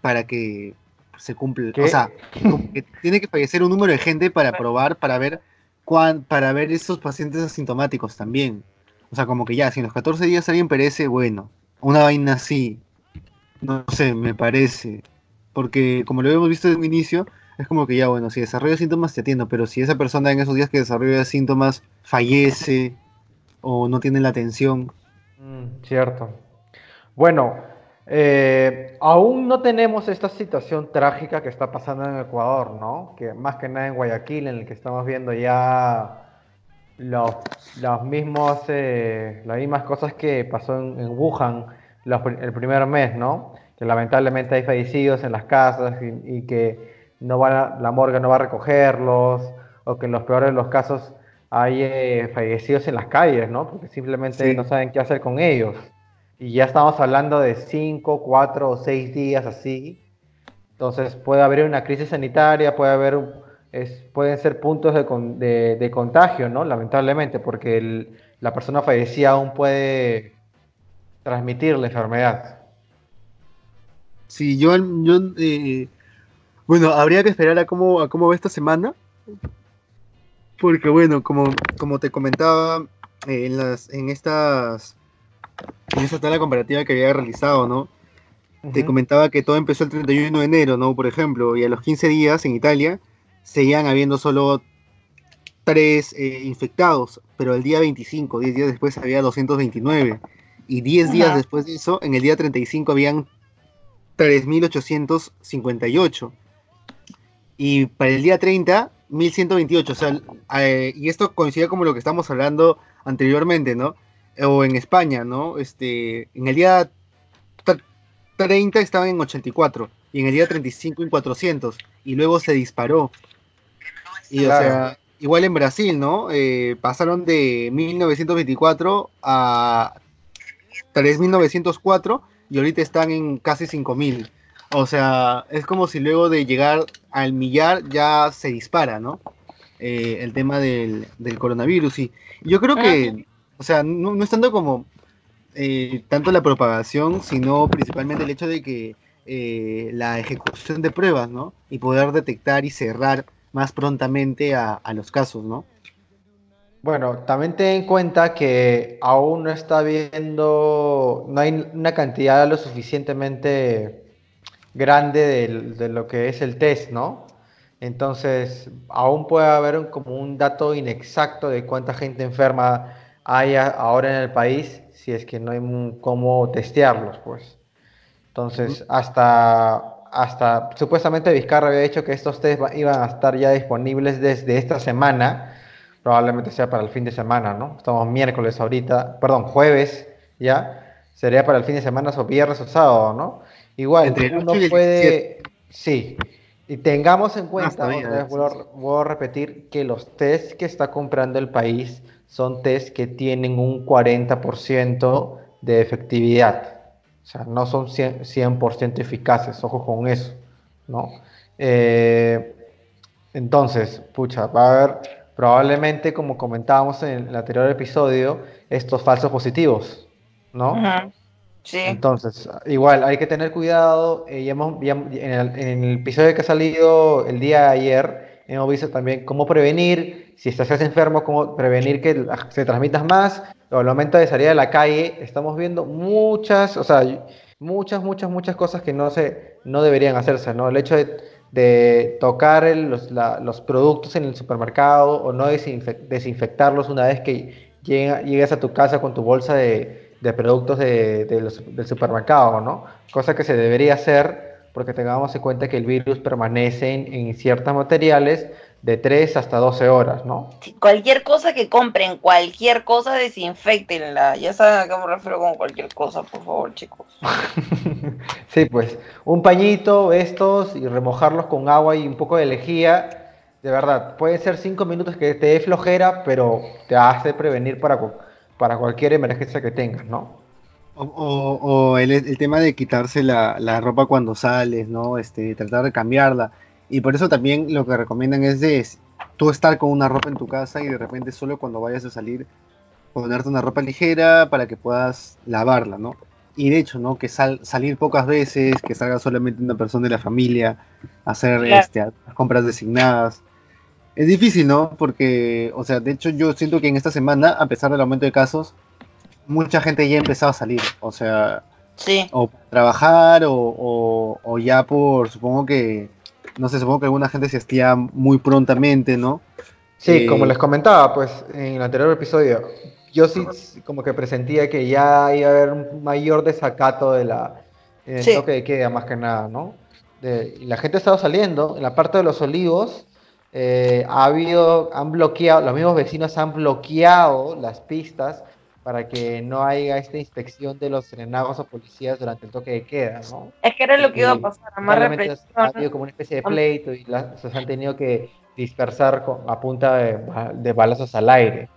para que se cumpla. O sea, como que tiene que fallecer un número de gente para probar, para ver cuán, para ver esos pacientes asintomáticos también. O sea, como que ya, si en los 14 días alguien perece, bueno, una vaina así, no sé, me parece. Porque como lo habíamos visto desde un inicio, es como que ya, bueno, si desarrolla síntomas te atiendo, pero si esa persona en esos días que desarrolla síntomas fallece o no tiene la atención, Mm, cierto. Bueno, eh, aún no tenemos esta situación trágica que está pasando en Ecuador, ¿no? Que más que nada en Guayaquil, en el que estamos viendo ya los, los mismos, eh, las mismas cosas que pasó en, Wuhan el primer mes, ¿no? Que lamentablemente hay fallecidos en las casas y que no van a- la morgue no va a recogerlos, o que en los peores de los casos hay eh, fallecidos en las calles, ¿no? Porque simplemente Sí. no saben qué hacer con ellos. Y ya estamos hablando de cinco, cuatro o seis días así. Entonces puede haber una crisis sanitaria, puede haber, es- pueden ser puntos de, con- de- de contagio, ¿no? Lamentablemente, porque el- la persona fallecida aún puede transmitir la enfermedad. yo, yo eh, bueno, habría que esperar a cómo, a cómo va esta semana, porque bueno, como, como te comentaba eh, en las, en estas, en esta tabla comparativa que había realizado, ¿no? Te comentaba que todo empezó el 31 de enero, ¿no? Por ejemplo, y a los 15 días en Italia seguían habiendo solo tres eh, infectados, pero el día 25, 10 días después había 229. Y 10 días después de eso, en el día 35 habían 3.858. Y para el día 30, 1.128. O sea, eh, y esto coincide como lo que estamos hablando anteriormente, ¿no? O en España, ¿no? Este, en el día tr- 30 estaban en 84 y en el día 35 en 400 y luego se disparó. Y Claro. o sea, igual en Brasil, ¿no? Eh, pasaron de 1924 a 3904 y ahorita están en casi 5000. O sea, es como si luego de llegar al millar ya se dispara, ¿no? Eh, el tema del, del coronavirus. Y yo creo que, o sea, no, no es tanto como eh, tanto la propagación, sino principalmente el hecho de que eh, la ejecución de pruebas, ¿no? Y poder detectar y cerrar más prontamente a, a los casos, ¿no? Bueno, también ten en cuenta que aún no está viendo, no hay una cantidad lo suficientemente grande del- de, lo que es el test, ¿no? Entonces, aún puede haber un- como un dato inexacto de cuánta gente enferma hay ahora en el país, si es que no hay un- cómo testearlos, pues. Entonces, hasta, hasta supuestamente Vizcarra había dicho que estos test iban a estar ya disponibles desde esta semana, probablemente sea para el fin de semana, ¿no? Estamos miércoles ahorita, perdón, jueves ya, sería para el fin de semana o viernes o sábado, ¿no? Igual, Entre uno 8 y el puede, sí, y tengamos en cuenta, otra vez sí, vuelvo, a- sí. vuelvo a repetir, que los test que está comprando el país son test que tienen un 40% de efectividad. O sea, no son 100%, 100% eficaces, ojo con eso, ¿no? Eh, entonces, pucha, va a haber probablemente, como comentábamos en el anterior episodio, estos falsos positivos, ¿no? Ujú. Entonces, igual hay que tener cuidado. eh, hemos- ya- en, el, en el episodio que ha salido el día de ayer, hemos visto también cómo prevenir, si estás enfermo, cómo prevenir que se transmitas más. O al momento de salir a la calle, estamos viendo muchas, o sea, muchas, muchas, muchas cosas que no, se, no deberían hacerse, ¿no? El hecho de, de tocar el- los, la- los productos en el supermercado o no desinfe- desinfectarlos una vez que llega- llegues a tu casa con tu bolsa de, de productos de- de los- del supermercado, ¿no? Cosa que se debería hacer porque tengamos en cuenta que el virus permanece en, en ciertos materiales de 3 hasta 12 horas, ¿no? Sí, Cualquier cosa que compren, cualquier cosa, desinfectenla. Ya saben a qué me refiero con cualquier cosa, por favor, chicos. Sí, pues un pañito, estos, y remojarlos con agua y un poco de lejía. De verdad, puede ser cinco minutos que te dé flojera, pero te hace prevenir para, para cualquier emergencia que tengas, ¿no? O, o- o el, el tema de quitarse la, la ropa cuando sales, ¿no? Este, tratar de cambiarla. Y por eso también lo que recomiendan es de s- tú estar con una ropa en tu casa y de repente solo cuando vayas a salir ponerte una ropa ligera para que puedas lavarla, ¿no? Y de hecho, ¿no? Que sal- salir pocas veces, que salga solamente una persona de la familia a hacer Claro. este, las compras designadas. Es difícil, ¿no? Porque, o sea, de hecho yo siento que en esta semana, a pesar del aumento de casos, mucha gente ya ha empezado a salir. O sea, Sí. o trabajar o, o- o ya por, supongo que, no sé, supongo que alguna gente se hastía muy prontamente, ¿no? Sí, Eh, como les comentaba, pues en el anterior episodio, yo sí como que presentía que ya iba a haber un mayor desacato de la, Sí. toque de queda, más que nada, ¿no? De- y la gente ha estado saliendo, en la parte de los olivos, eh, ha habido, han bloqueado, los mismos vecinos han bloqueado las pistas para que no haya esta inspección de los serenagos o policías durante el toque de queda, ¿no? Es que era lo que iba a pasar, más ha habido como una especie de pleito y la- se han tenido que dispersar con- a punta de, de balazos al aire.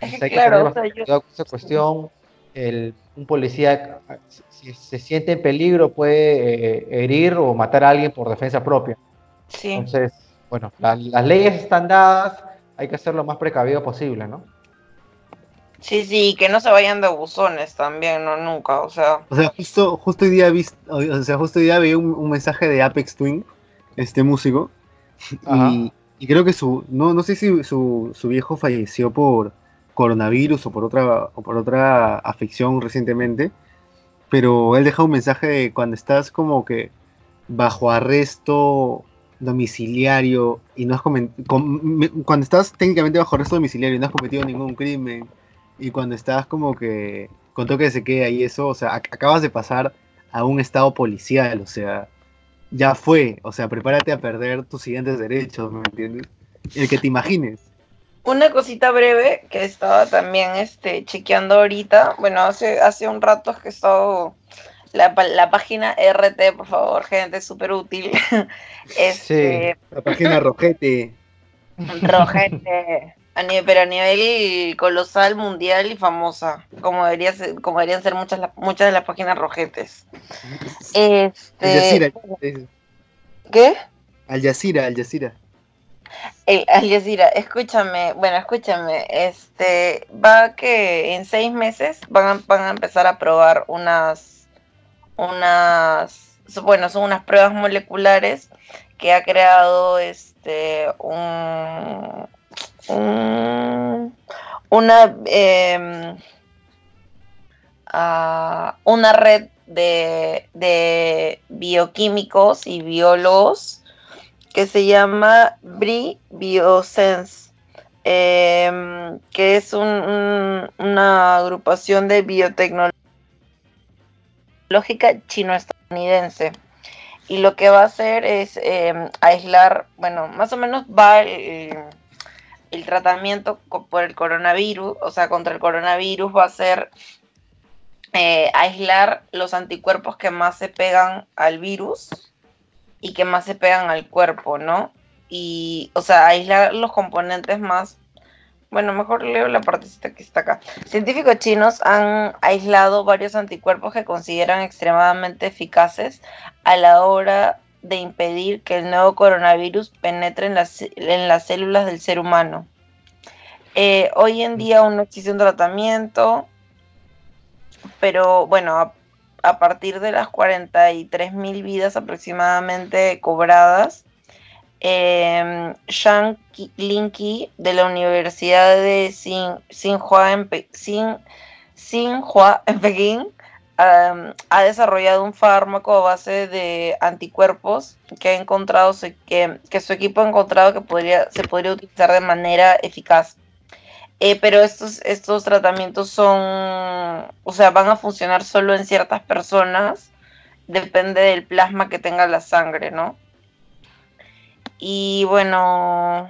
Es que claro, o sea, yo- esa cuestión. El- un policía, si se siente en peligro, puede eh, herir o matar a alguien por defensa propia. Sí. Entonces, bueno, la- las leyes están dadas, hay que ser lo más precavido posible, ¿no? Sí, sí, que no se vayan de buzones también, no nunca, o sea. O sea, justo, justo hoy día vis- o sea, justo hoy día vi un, un mensaje de Apex Twin, este músico, y creo que su, no, no sé si su, su viejo falleció por coronavirus o por otra, o por otra afección recientemente, pero él deja un mensaje de cuando estás como que bajo arresto domiciliario y no has comen- com- me- cuando estás técnicamente bajo arresto domiciliario y no has cometido ningún crimen y cuando estás como que con toque de sequía y eso, o sea, ac- acabas de pasar a un estado policial, o sea, ya fue, o sea, prepárate a perder tus siguientes derechos, ¿me entiendes? El que te imagines. Una cosita breve que estaba también este, chequeando ahorita. Bueno, hace, hace un rato que he estado. La, la página RT, por favor, gente, súper útil. este, La página rojete. Rojete. A nivel, pero a nivel colosal, mundial y famosa, como debería ser, como deberían ser muchas muchas de las páginas rojetes. Este, Al Jazeera. ¿Qué? Al Jazeera, Al Jazeera. El, Al Jazeera, escúchame, bueno, escúchame, este, va que en seis meses van a, van a empezar a probar unas, unas, bueno, son unas pruebas moleculares que ha creado este, un, un una, eh, uh, una red de, de bioquímicos y biólogos que se llama BRI Biosense, eh, que es un, un, una agrupación de biotecnología chino-estadounidense. Y lo que va a hacer es eh, aislar, bueno, más o menos va el, el, tratamiento por el coronavirus, o sea, contra el coronavirus va a ser eh, aislar los anticuerpos que más se pegan al virus y que más se pegan al cuerpo, ¿no? Y, o sea, aislar los componentes más... Bueno, mejor leo la partecita que está acá. Científicos chinos han aislado varios anticuerpos que consideran extremadamente eficaces a la hora de impedir que el nuevo coronavirus penetre en las, en las células del ser humano. Eh, hoy en día aún no existe un tratamiento, pero bueno, a, a partir de las 43 mil vidas aproximadamente cobradas, eh, Linqi de la Universidad de Xinhua, en, Pekín um, ha desarrollado un fármaco a base de anticuerpos que ha encontrado que, que su equipo ha encontrado que podría, se podría utilizar de manera eficaz. Eh, pero estos, estos tratamientos son, o sea, van a funcionar solo en ciertas personas, depende del plasma que tenga la sangre, ¿no? Y bueno,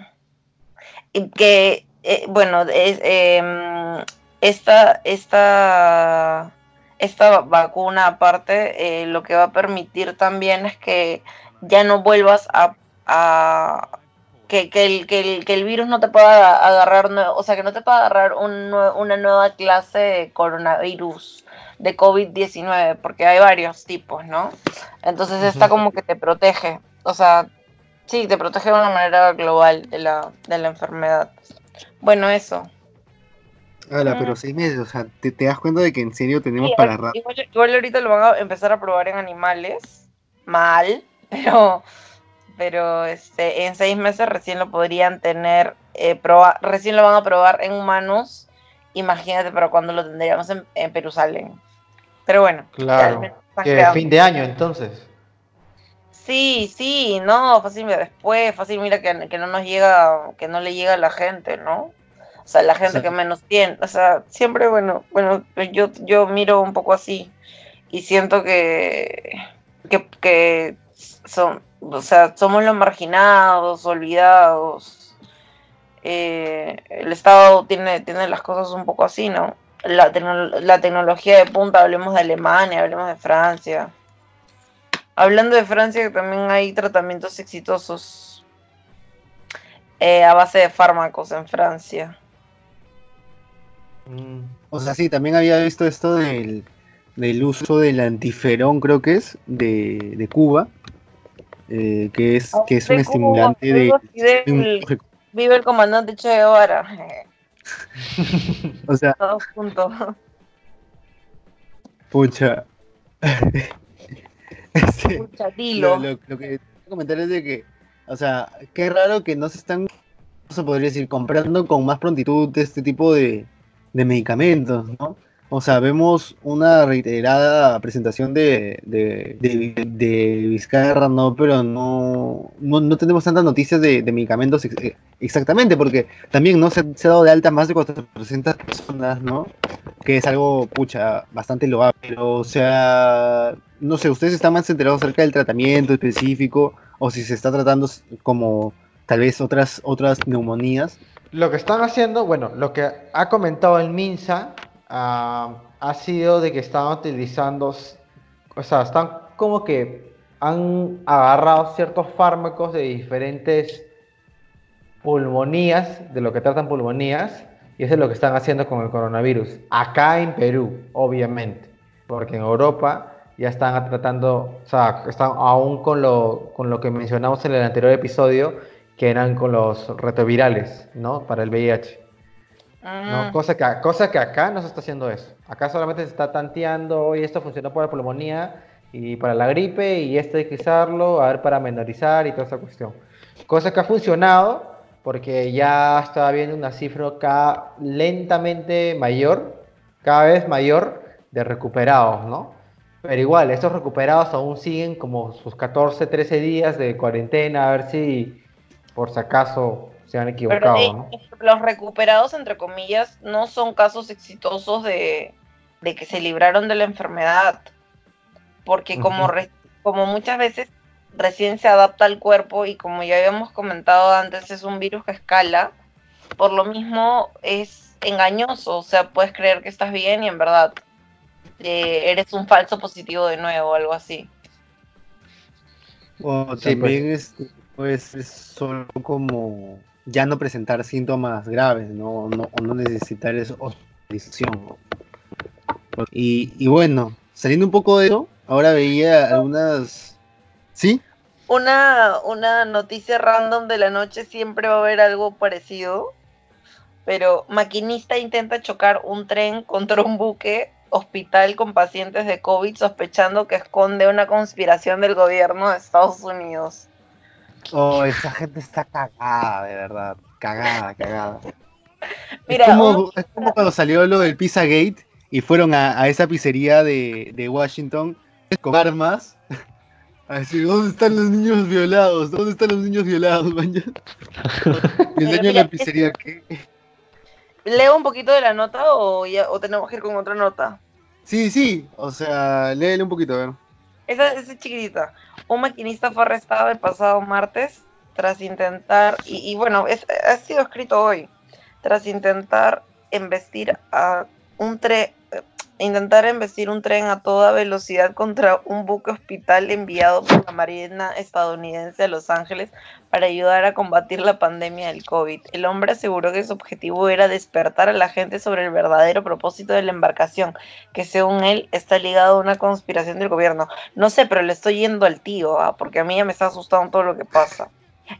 que, eh, bueno, es, eh, esta, esta, esta vacuna aparte, eh, lo que va a permitir también es que ya no vuelvas a, a que, que, el, que, el, que, el, virus no te pueda agarrar, o sea, que no te pueda agarrar un, una nueva clase de coronavirus, de COVID-19, porque hay varios tipos, ¿no? Entonces está como que te protege, o sea, sí, te protege de una manera global de la, de la enfermedad. Bueno, eso. Hola, pero seis meses, o sea, ¿te, te das cuenta de que en serio tenemos sí, para rato? Igual, igual ahorita lo van a empezar a probar en animales, mal, pero pero este, en seis meses recién lo podrían tener, eh, proba recién lo van a probar en humanos, imagínate para cuando lo tendríamos en, en Perusalén. Pero bueno. Claro, que fin de año entonces. Sí, sí, no, fácil mira, después, fácil mira que, que, no nos llega, que no le llega a la gente, ¿no? O sea, la gente sí. que menos tiene, o sea, siempre, bueno, bueno, yo, yo miro un poco así y siento que, que, que son, o sea, somos los marginados, olvidados. Eh, el Estado tiene, tiene las cosas un poco así, ¿no? La, la, tecnología de punta, hablemos de Alemania, hablemos de Francia. Hablando de Francia, que también hay tratamientos exitosos eh, a base de fármacos en Francia. O sea, sí, también había visto esto del, del uso del antiferón, creo que es, de, de Cuba eh, que es que es un estimulante de, de un... vive el comandante Che Guevara. O sea todos juntos pucha este, pucha lo, lo, lo, que comentar es de que o sea qué raro que no se están se podría decir comprando con más prontitud este tipo de, de medicamentos no o sea, vemos una reiterada presentación de, de, de, de Vizcarra, ¿no? Pero no, no, no tenemos tantas noticias de, medicamentos ex exactamente, porque también no se, se, ha dado de alta más de 400 personas, ¿no? Que es algo, pucha, bastante loable. Pero, o sea, no sé, ¿ustedes están más enterados acerca del tratamiento específico? O si se está tratando como tal vez otras, otras neumonías. Lo que están haciendo, bueno, lo que ha comentado el MINSA Uh, ha sido de que están utilizando, o sea, están como que han agarrado ciertos fármacos de diferentes pulmonías, de lo que tratan pulmonías, y eso es lo que están haciendo con el coronavirus. Acá en Perú, obviamente, porque en Europa ya están tratando, o sea, están aún con lo, con lo que mencionamos en el anterior episodio, que eran con los retrovirales, ¿no? Para el VIH. ¿No? Mm. Cosa, que, cosa que acá no se está haciendo eso. Acá solamente se está tanteando y esto funcionó para la pulmonía y para la gripe y esto hay que usarlo, a ver, para menorizar y toda esa cuestión. Cosa que ha funcionado porque ya estaba viendo una cifra acá lentamente mayor, cada vez mayor de recuperados, ¿no? Pero igual, estos recuperados aún siguen como sus 14, 13 días de cuarentena, a ver si por si acaso se han equivocado, ¿no? Los recuperados, entre comillas, no son casos exitosos de, que se libraron de la enfermedad, porque como, como muchas veces recién se adapta al cuerpo y como ya habíamos comentado antes, es un virus que escala, por lo mismo es engañoso, o sea, puedes creer que estás bien y en verdad eh, eres un falso positivo de nuevo, algo así. O pues. también es, pues, es solo como ya no presentar síntomas graves, ¿no? no no necesitar esa hospitalización. Y, y bueno, saliendo un poco de eso, ahora veía algunas ¿Sí? Una, una noticia random de la noche siempre va a haber algo parecido. Pero maquinista intenta chocar un tren contra un buque hospital con pacientes de COVID sospechando que esconde una conspiración del gobierno de Estados Unidos. Oh, esa gente está cagada, de verdad. Cagada, cagada. Mira, es, como, cuando salió lo del Pizza Gate y fueron a, esa pizzería de, de Washington con armas a decir, ¿dónde están los niños violados? ¿Dónde están los niños violados, mañana? la pizzería, ¿qué? ¿Leo un poquito de la nota o, ya, o tenemos que ir con otra nota? Sí, sí, o sea, léele un poquito, a ver. Esa, esa chiquitita. Un maquinista fue arrestado el pasado martes tras intentar, y, y bueno, es, ha sido escrito hoy, tras intentar embestir a un tren intentar embestir un tren a toda velocidad contra un buque hospital enviado por la Marina estadounidense a Los Ángeles para ayudar a combatir la pandemia del COVID. El hombre aseguró que su objetivo era despertar a la gente sobre el verdadero propósito de la embarcación, que según él está ligado a una conspiración del gobierno. No sé, pero le estoy yendo al tío, ¿ah? porque a mí ya me está asustando todo lo que pasa.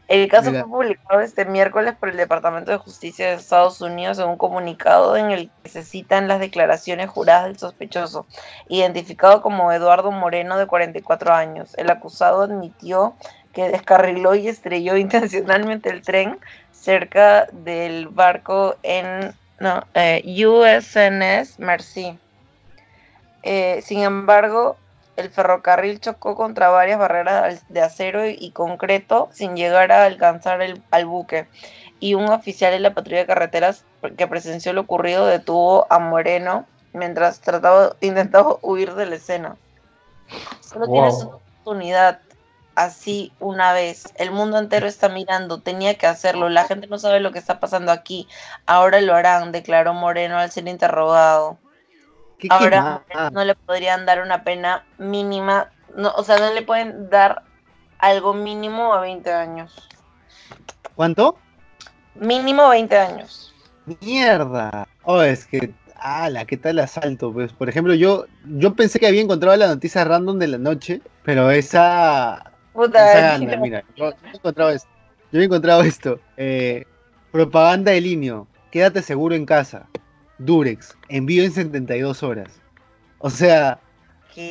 El caso fue publicado este miércoles por el Departamento de Justicia de Estados Unidos en un comunicado en el que se citan las declaraciones juradas del sospechoso, identificado como Eduardo Moreno, de 44 años. El acusado admitió que descarriló y estrelló intencionalmente el tren cerca del barco en no, eh, USNS Mercy. Eh, sin embargo, el ferrocarril chocó contra varias barreras de acero y concreto sin llegar a alcanzar el, al buque. Y un oficial de la patrulla de carreteras que presenció lo ocurrido detuvo a Moreno mientras trataba, intentaba huir de la escena. Solo tienes una oportunidad así una vez. El mundo entero está mirando, tenía que hacerlo. La gente no sabe lo que está pasando aquí. Ahora lo harán, declaró Moreno al ser interrogado. Ahora no le podrían dar una pena mínima, no, o sea, no le pueden dar algo mínimo a 20 años. ¿Cuánto? Mínimo 20 años. Mierda. Oh, es que, ala, ¿qué tal asalto? Pues, por ejemplo, yo, yo pensé que había encontrado la noticia random de la noche, pero esa... Puta, mira, yo, he encontrado esto. Yo he encontrado esto. Eh, propaganda de línea. Quédate seguro en casa. Durex, envío en 72 horas. O sea,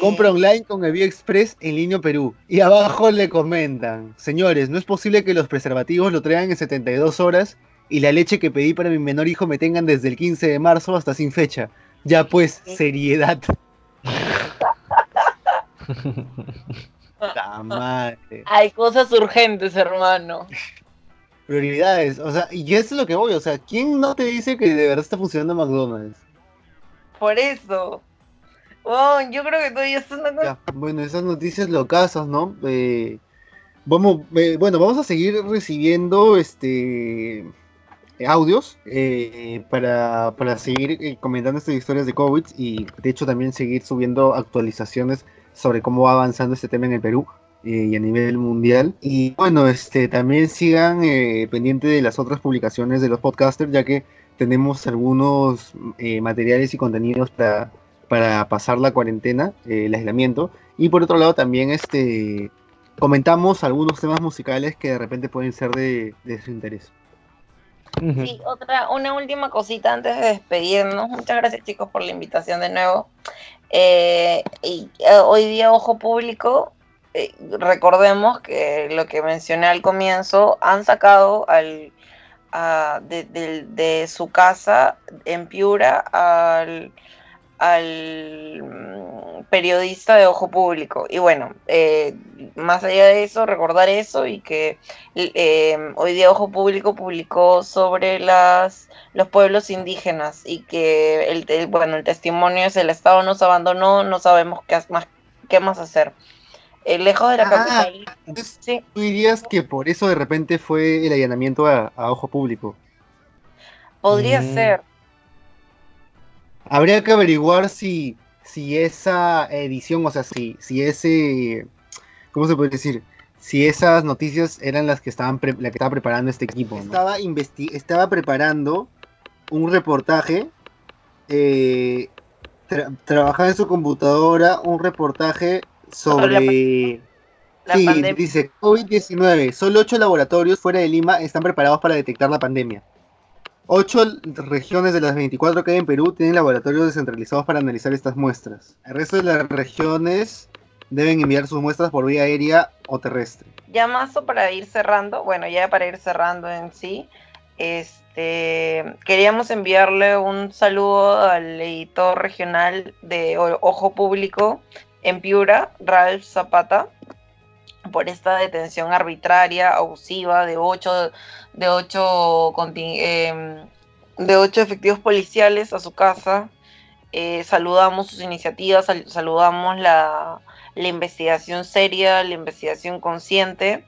compra online con Envío Express en línea Perú. Y abajo le comentan, señores, no es posible que los preservativos lo traigan en 72 horas y la leche que pedí para mi menor hijo me tengan desde el 15 de marzo hasta sin fecha. Ya pues, seriedad. Hay cosas urgentes, hermano prioridades. O sea, y eso es lo que voy. O sea, ¿quién no te dice que de verdad está funcionando McDonald's? Por eso. Oh, yo creo que todavía están bueno, esas noticias locasas, ¿no? Eh, vamos, eh, bueno, vamos a seguir recibiendo este audios eh, para, para, seguir comentando estas historias de COVID y de hecho también seguir subiendo actualizaciones sobre cómo va avanzando este tema en el Perú. Eh, y a nivel mundial. Y bueno, este, también sigan eh, pendiente de las otras publicaciones de los podcasters, ya que tenemos algunos eh, materiales y contenidos para, para pasar la cuarentena, eh, el aislamiento. Y por otro lado también este, comentamos algunos temas musicales que de repente pueden ser de, de su interés. Sí, otra, una última cosita antes de despedirnos. Muchas gracias chicos por la invitación de nuevo. Eh, y eh, hoy día, ojo público, eh, recordemos que lo que mencioné al comienzo, han sacado al, a- de, su casa en Piura al, al mm, periodista de ojo público. Y bueno, eh, más allá de eso, recordar eso y que eh, hoy día Ojo Público publicó sobre las, los pueblos indígenas y que el, el- bueno, el testimonio es el Estado nos abandonó, no sabemos qué más, qué más hacer. Eh, lejos de la Ah, capital. Sí, ¿Tú dirías que por eso de repente fue el allanamiento a, a ojo público? podría Mm. ser. Habría que averiguar si, si esa edición, o sea, si, si ese, ¿cómo se puede decir? Si esas noticias eran las que estaban pre- la que estaba preparando este equipo. ¿no? Estaba, investi- estaba preparando un reportaje, eh, tra- trabajaba en su computadora un reportaje Sobre la sí, pandemia. dice COVID-19. Solo ocho laboratorios fuera de Lima están preparados para detectar la pandemia. Ocho regiones de las 24 que hay en Perú tienen laboratorios descentralizados para analizar estas muestras. El resto de las regiones deben enviar sus muestras por vía aérea o terrestre. Ya más o para ir cerrando, bueno, ya para ir cerrando en sí, este, queríamos enviarle un saludo al editor regional de Ojo Público en Piura, Ralph Zapata, por esta detención arbitraria, abusiva de ocho, de ocho, em, de ocho efectivos policiales a su casa. Eh, saludamos sus iniciativas, sal- saludamos la, la investigación seria, la investigación consciente.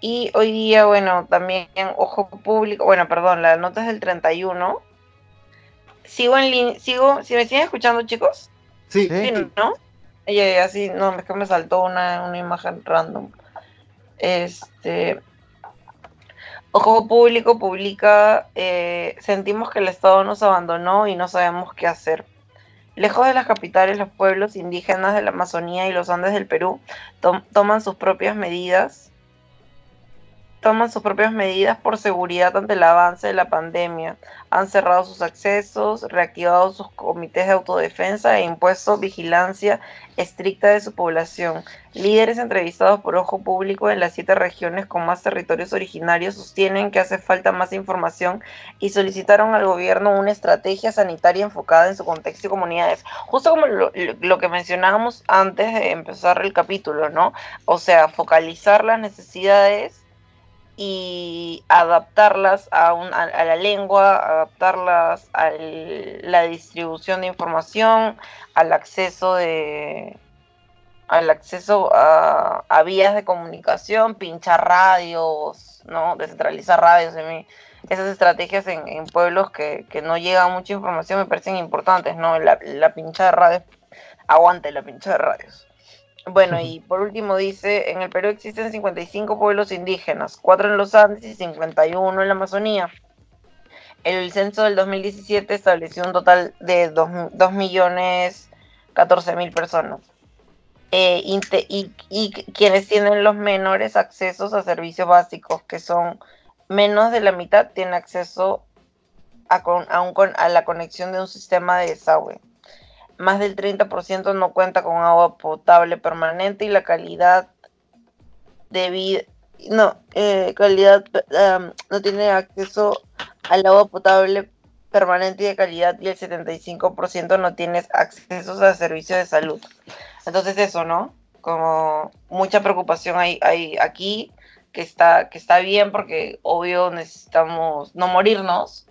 Y hoy día, bueno, también Ojo Público, bueno, perdón, la nota es del 31. Sigo en línea, sigo, si me siguen escuchando, chicos. Sí, Sí. Sí, ¿no? Ya, ya, sí, no, es que me saltó una, una imagen random. Este. Ojo Público publica, eh, sentimos que el Estado nos abandonó y no sabemos qué hacer. Lejos de las capitales, los pueblos indígenas de la Amazonía y los Andes del Perú tom- toman sus propias medidas. Toman sus propias medidas por seguridad ante el avance de la pandemia. Han cerrado sus accesos, reactivado sus comités de autodefensa e impuesto vigilancia estricta de su población. Líderes entrevistados por Ojo Público en las siete regiones con más territorios originarios sostienen que hace falta más información y solicitaron al gobierno una estrategia sanitaria enfocada en su contexto y comunidades. Justo como lo, que mencionábamos antes de empezar el capítulo, ¿no? O sea, focalizar las necesidades y adaptarlas a, un- a- la lengua, adaptarlas a la distribución de información, al acceso de al acceso a, vías de comunicación, pinchar radios, ¿no? Descentralizar radios. A mí, esas estrategias en, en pueblos que, que no llega mucha información me parecen importantes, ¿no? La, la de radios, aguante la pincha de radios. Bueno, y por último dice, en el Perú existen 55 pueblos indígenas, 4 en los Andes y 51 en la Amazonía. El censo del 2017 estableció un total de 2, millones 14 mil personas. Eh, y, y quienes tienen los menores accesos a servicios básicos, que son menos de la mitad, tienen acceso a, con- a un a la conexión de un sistema de desagüe. Más del 30% no cuenta con agua potable permanente y la calidad de vida, no, eh, calidad, um, no tiene acceso al agua potable permanente y de calidad y el 75% no tiene acceso a servicios de salud. Entonces eso, ¿no? Como mucha preocupación hay, hay aquí, que está, que está bien porque obvio necesitamos no morirnos,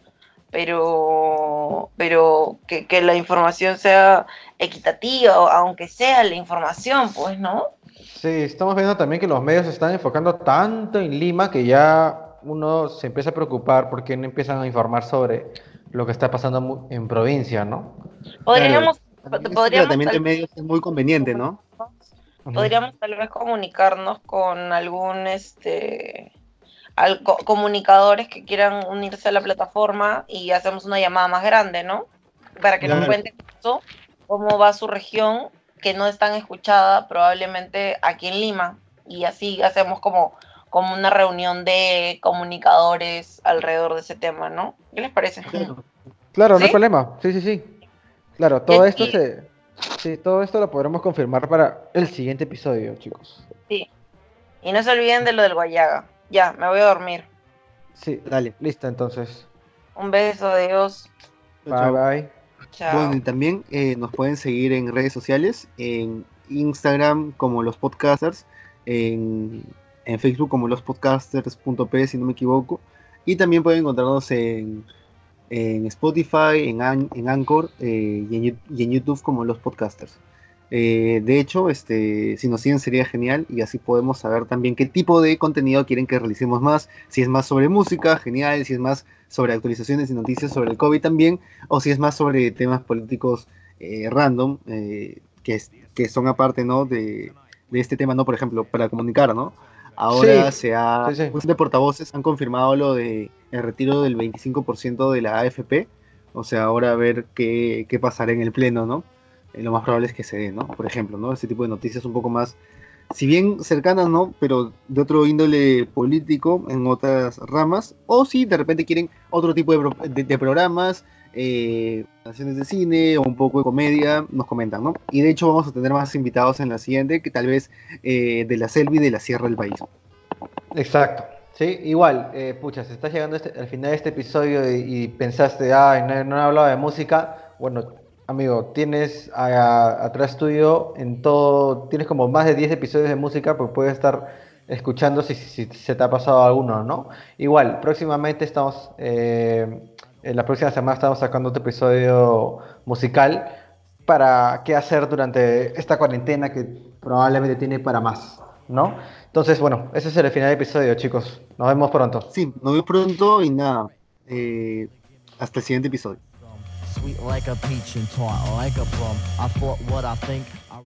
pero, pero que, que la información sea equitativa, aunque sea la información, pues, ¿no? Sí, estamos viendo también que los medios se están enfocando tanto en Lima que ya uno se empieza a preocupar porque no empiezan a informar sobre lo que está pasando en provincia, ¿no? Podríamos, También este podríamos tratamiento de medios es muy conveniente, ¿no? podríamos tal vez comunicarnos con algún este al, comunicadores que quieran unirse a la plataforma y hacemos una llamada más grande, ¿no? Para que nos cuenten cómo va su región, que no es tan escuchada probablemente aquí en Lima. Y así hacemos como, como una reunión de comunicadores alrededor de ese tema, ¿no? ¿Qué les parece? Claro, no hay problema. Sí, sí, sí. Claro, todo esto se... Sí, todo esto lo podremos confirmar para el siguiente episodio, chicos. Sí. Y no se olviden de lo del Guayaga. Ya, me voy a dormir. Sí, dale, listo entonces. Un beso, adiós. Bye, bye. Chao. Bueno, y también eh, nos pueden seguir en redes sociales, en Instagram como los podcasters, en, Facebook como los podcasters.p si no me equivoco, y también pueden encontrarnos en, en Spotify, en, en Anchor eh, y, en, y en YouTube como los podcasters. Eh, de hecho, este, si nos siguen sería genial y así podemos saber también qué tipo de contenido quieren que realicemos más. Si es más sobre música, genial. Si es más sobre actualizaciones y noticias sobre el COVID también. O si es más sobre temas políticos eh, random, eh, que, que son aparte ¿no? de, este tema, ¿no? Por ejemplo, para comunicar, ¿no? Ahora se ha, de portavoces han confirmado lo de el retiro del 25% de la AFP. O sea, ahora a ver qué, qué pasará en el pleno, ¿no? Eh, lo más probable es que se dé, ¿no? Por ejemplo, ¿no? Ese tipo de noticias un poco más, si bien cercanas, ¿no? Pero de otro índole político en otras ramas, o si de repente quieren otro tipo de, programas, eh, de cine o un poco de comedia, nos comentan, ¿no? Y de hecho vamos a tener más invitados en la siguiente, que tal vez eh, de la selva y de la sierra del país. Exacto. Sí, igual, eh, pucha, si estás llegando este, al final de este episodio y, pensaste, ay, no, no hablado de música, bueno, Amigo, tienes atrás tuyo en todo, tienes como más de 10 episodios de música, pues puedes estar escuchando si, se te ha pasado alguno, ¿no? Igual, próximamente estamos, eh, en la próxima semana estamos sacando otro episodio musical para qué hacer durante esta cuarentena que probablemente tiene para más, ¿no? Entonces, bueno, ese es el final del episodio, chicos. Nos vemos pronto. Sí, nos vemos pronto y nada. Eh, hasta el siguiente episodio. Sweet like a peach and tart like a plum. I thought what I think